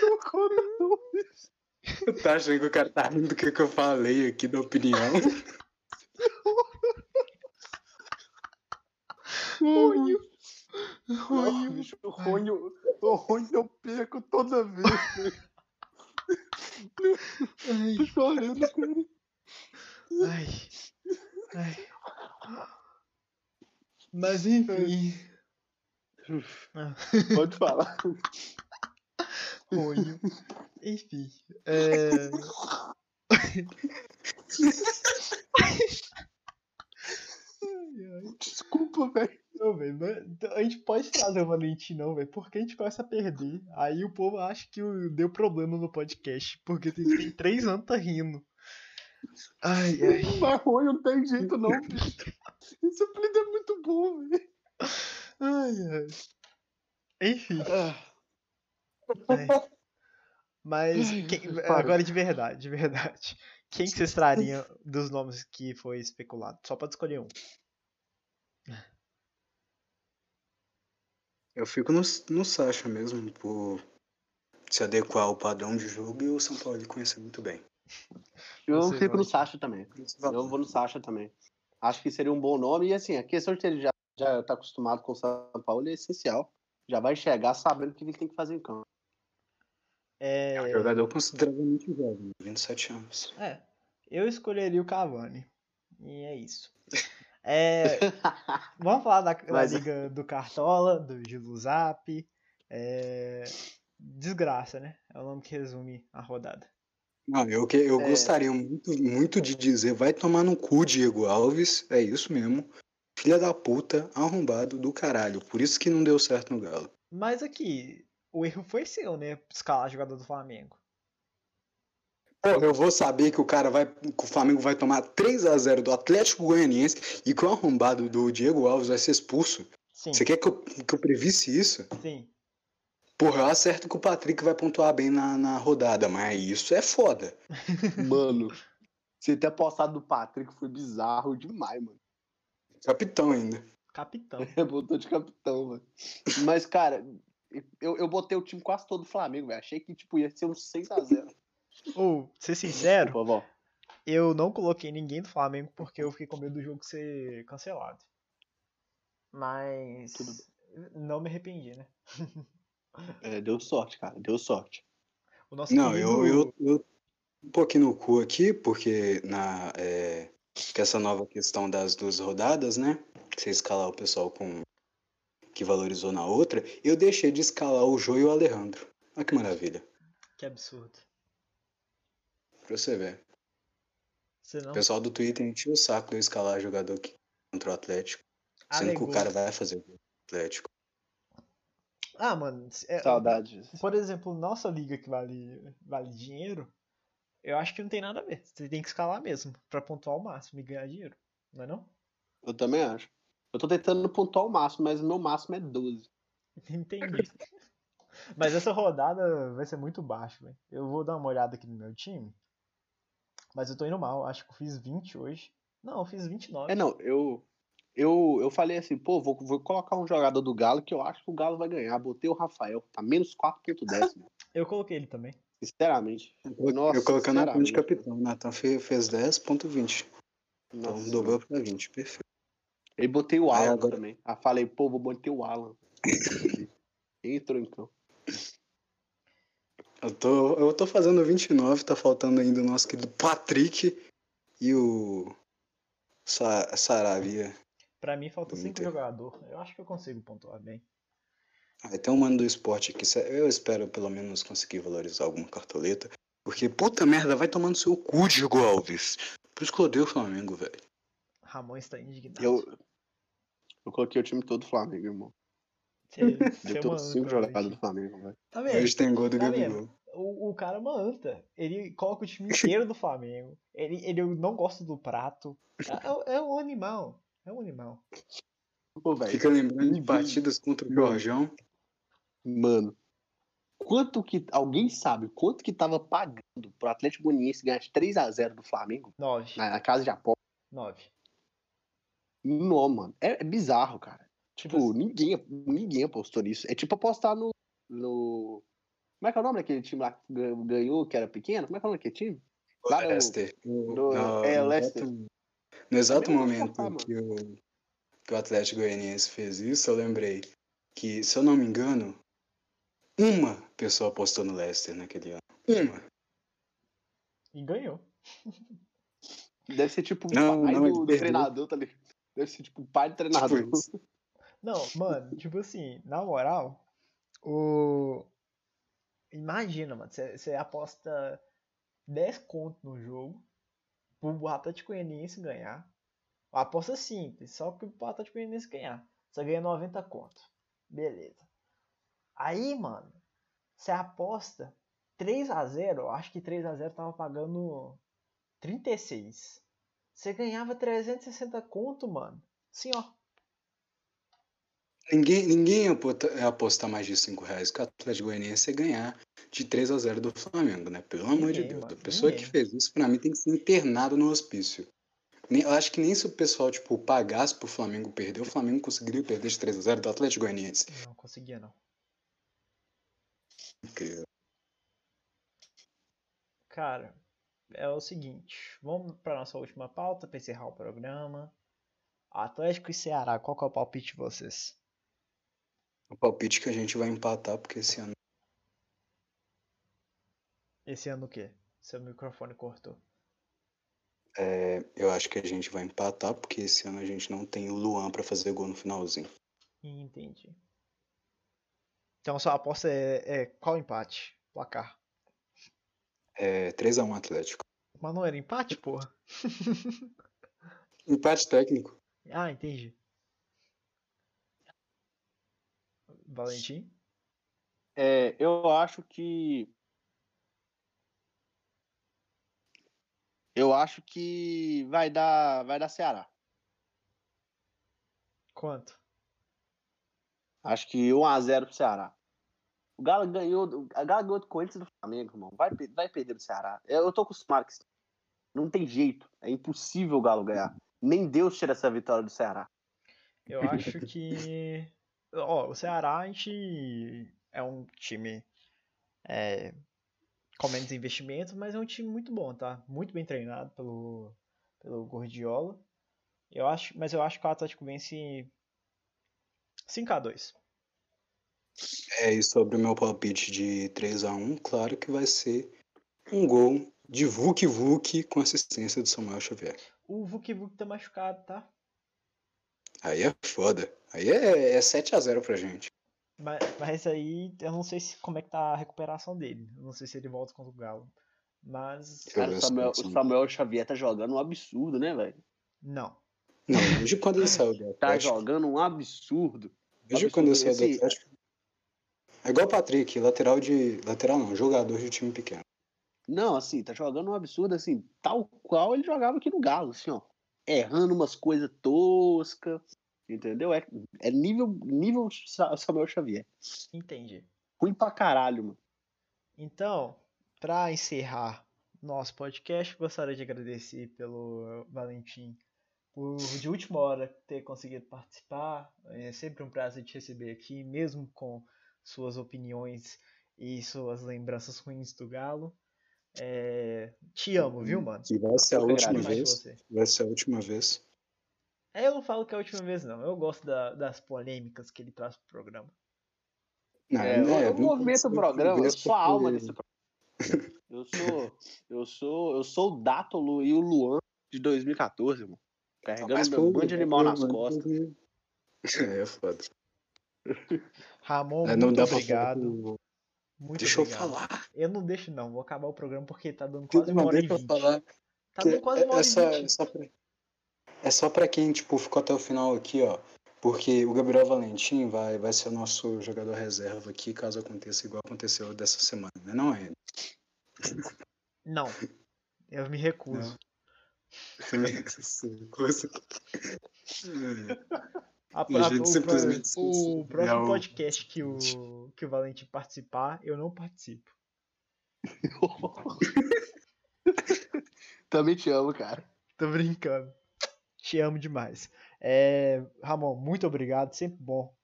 Speaker 3: Não não.
Speaker 2: Tá achando que o cara tá rindo do que, que eu falei aqui da opinião?
Speaker 3: Ruim. Ruim. bicho, o ruim, o ruim eu perco toda vez, velho. Tô chorando, cara.
Speaker 1: Ai. Ai. Mas enfim. Ah,
Speaker 3: Pode falar.
Speaker 1: Ronho. Enfim. É... Ai.
Speaker 3: Desculpa, velho.
Speaker 1: Não, velho, a gente pode trazer o Valentim, não, velho, porque a gente começa a perder. Aí o povo acha que deu problema no podcast, porque tem, tem três anos tá rindo. Ai, ai.
Speaker 3: Mas ruim não tem jeito, não, bicho. Esse apelido é muito bom, velho.
Speaker 1: Ai, ai. Enfim,
Speaker 3: Ah,
Speaker 1: ai. mas quem- agora de verdade, de verdade. Quem que vocês trariam dos nomes que foi especulado? Só pode escolher um.
Speaker 2: Eu fico no, no Sacha mesmo, por se adequar ao padrão de jogo e o São Paulo ele conhecer muito bem.
Speaker 3: Eu
Speaker 1: Você,
Speaker 3: fico no
Speaker 1: Valentim?
Speaker 3: Sasha também. Eu vou no Sasha também. Acho que seria um bom nome. E assim, a questão de ele já, já tá acostumado com o São Paulo é essencial. Já vai chegar sabendo o que ele tem que fazer em campo.
Speaker 1: É,
Speaker 2: É um jogador consideravelmente jovem, 27 anos.
Speaker 1: é, eu escolheria o Cavani. E é isso. É, Vamos falar da, da
Speaker 3: Mas-
Speaker 1: liga do Cartola, do Gilo Zap. É... Desgraça, né? É o nome que resume a rodada.
Speaker 2: Não, eu, que, eu
Speaker 3: É.
Speaker 2: gostaria muito, muito de dizer, vai tomar no cu, Diego Alves, é isso mesmo. Filha da puta, arrombado do caralho. Por isso que não deu certo no Galo.
Speaker 1: Mas aqui, o erro foi seu, né? Escalar jogador do Flamengo.
Speaker 2: Porra, eu vou saber que o cara vai. que o Flamengo vai tomar 3 a 0 do Atlético Goianiense e que o arrombado do Diego Alves vai ser expulso.
Speaker 1: Sim,
Speaker 2: Você quer que eu, que eu previsse isso?
Speaker 1: sim.
Speaker 2: Porra, eu acerto que o Patrick vai pontuar bem na, na rodada, mas isso é foda.
Speaker 3: Mano, você ter apostado do Patrick foi bizarro demais, mano.
Speaker 2: Capitão ainda.
Speaker 1: Capitão.
Speaker 3: Botou de capitão, mano. Mas, cara, eu, eu botei o time quase todo do Flamengo, velho. Achei que tipo, ia ser um 6x0.
Speaker 1: Ou, ser sincero,
Speaker 3: Por favor.
Speaker 1: eu não coloquei ninguém do Flamengo porque eu fiquei com medo do jogo ser cancelado. Mas.
Speaker 3: Tudo
Speaker 1: Não me arrependi, né?
Speaker 3: É, deu sorte, cara. Deu sorte.
Speaker 1: O nosso
Speaker 2: Não,
Speaker 1: querido-
Speaker 2: eu, eu, eu um pouquinho no cu aqui, porque na é, que essa nova questão das duas rodadas, né? Você escalar o pessoal com que valorizou na outra, eu deixei de escalar o Jô e o Alejandro. Olha que maravilha.
Speaker 1: Que absurdo.
Speaker 2: Pra você ver.
Speaker 1: Você não
Speaker 2: O pessoal do Twitter encheu o saco de eu escalar jogador aqui contra o Atlético. Sendo que
Speaker 1: alegou.
Speaker 2: o cara vai fazer o Atlético.
Speaker 1: Ah, mano, é-
Speaker 3: Saudades.
Speaker 1: por exemplo, nossa liga que vale, vale dinheiro, eu acho que não tem nada a ver. Você tem que escalar mesmo, pra pontuar o máximo e ganhar dinheiro. Não é não?
Speaker 3: Eu também acho. Eu tô tentando pontuar o máximo, mas o meu máximo é 12.
Speaker 1: Entendi. Mas essa rodada vai ser muito baixo, velho. Eu vou dar uma olhada aqui no meu time. Mas eu tô indo mal. Acho que eu fiz 20 hoje. Não, eu fiz 29.
Speaker 3: É, não, eu. Eu, eu falei assim, pô, vou, vou colocar um jogador do Galo que eu acho que o Galo vai ganhar. Botei o Rafael, tá menos 4.10, mano.
Speaker 1: Eu coloquei ele também.
Speaker 3: Sinceramente. Nossa,
Speaker 2: eu colocando na conta de capitão. O Natan fe- fez 10.20. Então
Speaker 3: Nossa,
Speaker 2: dobrou pra 20. Perfeito.
Speaker 3: E botei o
Speaker 2: Aí
Speaker 3: Alan
Speaker 2: agora-
Speaker 3: também. Aí falei, pô, vou botar o Alan. Entrou então.
Speaker 2: Eu tô, eu tô fazendo 29, tá faltando ainda o nosso querido Patrick e o Sa Saravia.
Speaker 1: Pra mim falta
Speaker 2: Do
Speaker 1: 5
Speaker 2: Inter.
Speaker 1: jogadores. Eu acho que eu consigo pontuar bem.
Speaker 2: Aí tem um mano do esporte aqui. Eu espero pelo menos conseguir valorizar alguma cartoleta. Porque, puta merda, vai tomando seu cu, Diego Alves. Por isso que eu odeio o Flamengo, velho.
Speaker 1: Ramon está indignado.
Speaker 3: Eu, eu coloquei o time todo do Flamengo, irmão.
Speaker 1: É uma
Speaker 3: cinco
Speaker 1: velho.
Speaker 3: do Flamengo, velho.
Speaker 1: Tá vendo?
Speaker 2: Hoje tem gol do
Speaker 1: Tá
Speaker 2: Gabigol.
Speaker 1: O, o cara é uma anta. Ele coloca o time inteiro do Flamengo. Ele, ele não gosta do prato. É, é um animal. É um animal.
Speaker 3: Pô, velho.
Speaker 2: Fica lembrando de partidas contra o Jorjão.
Speaker 3: Mano, quanto que. Alguém sabe quanto que tava pagando pro Atlético Goianiense ganhar de 3x0 do Flamengo
Speaker 1: 9.
Speaker 3: na, na casa de aposta?
Speaker 1: 9.
Speaker 3: Não, mano. É, é bizarro, cara.
Speaker 1: Tipo
Speaker 3: Tipo,
Speaker 1: assim,
Speaker 3: ninguém, ninguém apostou nisso. É tipo apostar no. no... Como é que é o nome daquele time lá que gan- ganhou, que era pequeno? Como é que é o nome daquele time?
Speaker 2: O
Speaker 3: Lá no-
Speaker 2: Leicester.
Speaker 3: no-
Speaker 2: No-
Speaker 3: é, o
Speaker 2: no
Speaker 3: Leicester.
Speaker 2: exato- No exato
Speaker 3: não vou
Speaker 2: momento
Speaker 3: mano.
Speaker 2: que o, que o Atlético Goianiense fez isso, eu lembrei que, se eu não me engano, uma pessoa apostou no Leicester naquele ano. Uma.
Speaker 1: e ganhou.
Speaker 3: Deve ser tipo o pai
Speaker 2: não,
Speaker 3: do, do treinador, tá ligado? Deve ser tipo o pai do treinador.
Speaker 2: Tipo.
Speaker 1: Não, mano, tipo assim, na moral, o. Imagina, mano, você aposta 10 conto no jogo pro Atlético Goianiense ganhar. Aposta simples, só que pro Atlético Goianiense ganhar. Você ganha 90 conto. Beleza. Aí, mano, você aposta 3x0, eu acho que 3x0 tava pagando 36. Você ganhava 360 conto, mano. Assim, ó.
Speaker 2: Ninguém, ninguém apostar mais de 5 reais que o Atlético Goianiense ia ganhar de 3 a 0 do Flamengo, né? Pelo amor de
Speaker 1: Ninguém,
Speaker 2: Deus.
Speaker 1: mano,
Speaker 2: A pessoa
Speaker 1: ninguém.
Speaker 2: que fez isso, pra mim, tem que ser internada no hospício. Nem- Eu acho que nem se o pessoal, tipo, pagasse pro Flamengo perder, o Flamengo conseguiria perder de 3 a 0 do Atlético Goianiense.
Speaker 1: Não conseguia, não.
Speaker 2: Incrível.
Speaker 1: Cara, é o seguinte, vamos para nossa última pauta para encerrar o programa. Atlético e Ceará, qual que é o palpite de vocês?
Speaker 2: O palpite que a gente vai empatar, porque esse ano.
Speaker 1: Esse ano o quê? Seu microfone cortou.
Speaker 2: é, eu acho que a gente vai empatar, porque esse ano a gente não tem o Luan pra fazer gol no finalzinho.
Speaker 1: Entendi. Então sua aposta é, é qual empate? Placar.
Speaker 2: É 3x1 Atlético.
Speaker 1: Mas não era empate, porra?
Speaker 2: Empate técnico.
Speaker 1: Ah, entendi. Valentim?
Speaker 3: É, eu acho que. Eu acho que vai dar, vai dar Ceará.
Speaker 1: Quanto?
Speaker 3: Acho que 1x0 pro Ceará. O Galo ganhou. O Galo ganhou do Corinthians do Flamengo, irmão. Vai, vai perder do Ceará. Eu, eu tô acostumado com isso. Não tem jeito. É impossível o Galo ganhar. Nem Deus tira essa vitória do Ceará.
Speaker 1: Eu acho que. Ó, o Ceará a gente é um time é, com menos investimento, mas é um time muito bom, tá? Muito bem treinado pelo, pelo Gordiola. Eu acho, mas eu acho que o Atlético vence 5x2.
Speaker 2: É, e sobre o meu palpite de 3x1, claro que vai ser um gol de Vuk Vuk com assistência do Samuel Xavier.
Speaker 1: O Vuk Vuk tá machucado, tá?
Speaker 2: Aí é foda. Aí é, é 7x0 pra gente.
Speaker 1: Mas, mas aí eu não sei se, como é que tá a recuperação dele. Eu não sei se ele volta contra o Galo. Mas.
Speaker 3: Cara, o Samuel, o Samuel Xavier tá jogando um absurdo, né, velho?
Speaker 1: Não.
Speaker 2: Não, desde quando ele saiu do
Speaker 3: Tá jogando um absurdo.
Speaker 2: Desde quando ele saiu do Atlético. É igual o Patrick, lateral de. Lateral não, jogador de time pequeno.
Speaker 3: Não, assim, tá jogando um absurdo, assim, tal qual ele jogava aqui no Galo, assim, ó. Errando umas coisas toscas, entendeu? É, é nível, nível Sa- Samuel Xavier.
Speaker 1: Entendi.
Speaker 3: Ruim pra caralho, mano.
Speaker 1: Então, para encerrar nosso podcast, gostaria de agradecer pelo Valentim por de última hora ter conseguido participar. É sempre um prazer te receber aqui, mesmo com suas opiniões e suas lembranças ruins do Galo. É, Te amo, viu, mano?
Speaker 2: E vai ser a última vez. Vai ser a última vez.
Speaker 1: É, eu não falo que é a última vez, não. Eu gosto da- das polêmicas que ele traz pro programa.
Speaker 2: Não,
Speaker 3: É,
Speaker 2: né,
Speaker 3: eu
Speaker 2: não
Speaker 3: movimento o programa, eu sou a alma desse programa. Eu sou, eu sou, eu sou o Dátolo e o Luan de 2014, mano. Carregando meu
Speaker 2: pô,
Speaker 3: bando de animal nas costas.
Speaker 2: É, é foda.
Speaker 1: Ramon,
Speaker 2: É, não
Speaker 1: muito
Speaker 2: dá pra
Speaker 1: obrigado. Muito
Speaker 2: Deixa eu
Speaker 1: obrigado.
Speaker 2: falar.
Speaker 1: Eu não deixo, não. Vou acabar o programa porque tá dando quase
Speaker 2: Não,
Speaker 1: uma hora e
Speaker 2: eu
Speaker 1: vinte.
Speaker 2: falar.
Speaker 1: Tá dando quase uma
Speaker 2: é,
Speaker 1: hora
Speaker 2: é só,
Speaker 1: e
Speaker 2: é,
Speaker 1: vinte.
Speaker 2: só pra, é só pra quem tipo, ficou até o final aqui, ó. Porque o Gabriel Valentim vai, vai ser o nosso jogador reserva aqui, caso aconteça igual aconteceu dessa semana, né? Não é?
Speaker 1: Não. Eu me recuso.
Speaker 2: Coisa.
Speaker 1: A-
Speaker 2: E a
Speaker 1: a-
Speaker 2: gente
Speaker 1: o,
Speaker 2: simplesmente
Speaker 1: o
Speaker 2: esqueceu.
Speaker 1: próximo
Speaker 2: É o-
Speaker 1: podcast que o, que o Valentim participar, eu não participo.
Speaker 3: Também te amo, cara.
Speaker 1: Tô brincando. Te amo demais. É, Ramon, muito obrigado. Sempre bom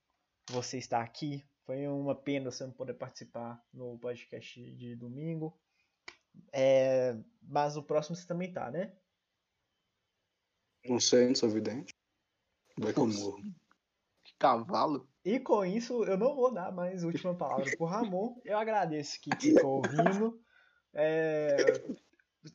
Speaker 1: você estar aqui. Foi uma pena você não poder participar no podcast de domingo. É, mas o próximo você também tá, né?
Speaker 2: Não sei, não sou vidente. Vai que eu morro.
Speaker 3: Que cavalo.
Speaker 1: E com isso, eu não vou dar mais a última palavra pro Ramon. Eu agradeço que ficou ouvindo. É,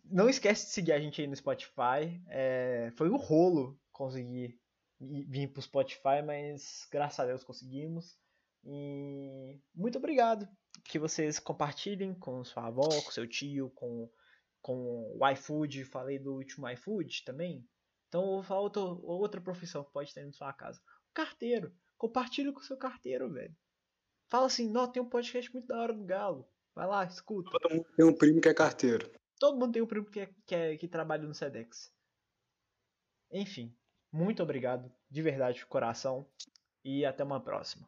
Speaker 1: Não esquece de seguir a gente aí no Spotify. É, Foi um rolo conseguir ir- vir pro Spotify, mas graças a Deus conseguimos. E muito obrigado. Que vocês compartilhem com sua avó, com seu tio, com, com o iFood. Falei do último iFood também. Então falar outra, outra profissão que pode ter na sua casa. Carteiro. Compartilha com o seu carteiro, velho. Fala assim, não, tem um podcast muito da hora do Galo. Vai lá, escuta.
Speaker 2: Todo mundo tem um primo que é carteiro.
Speaker 1: Todo mundo tem um primo que, é- que, é- que trabalha no Sedex. Enfim, muito obrigado, de verdade, de coração. E até uma próxima.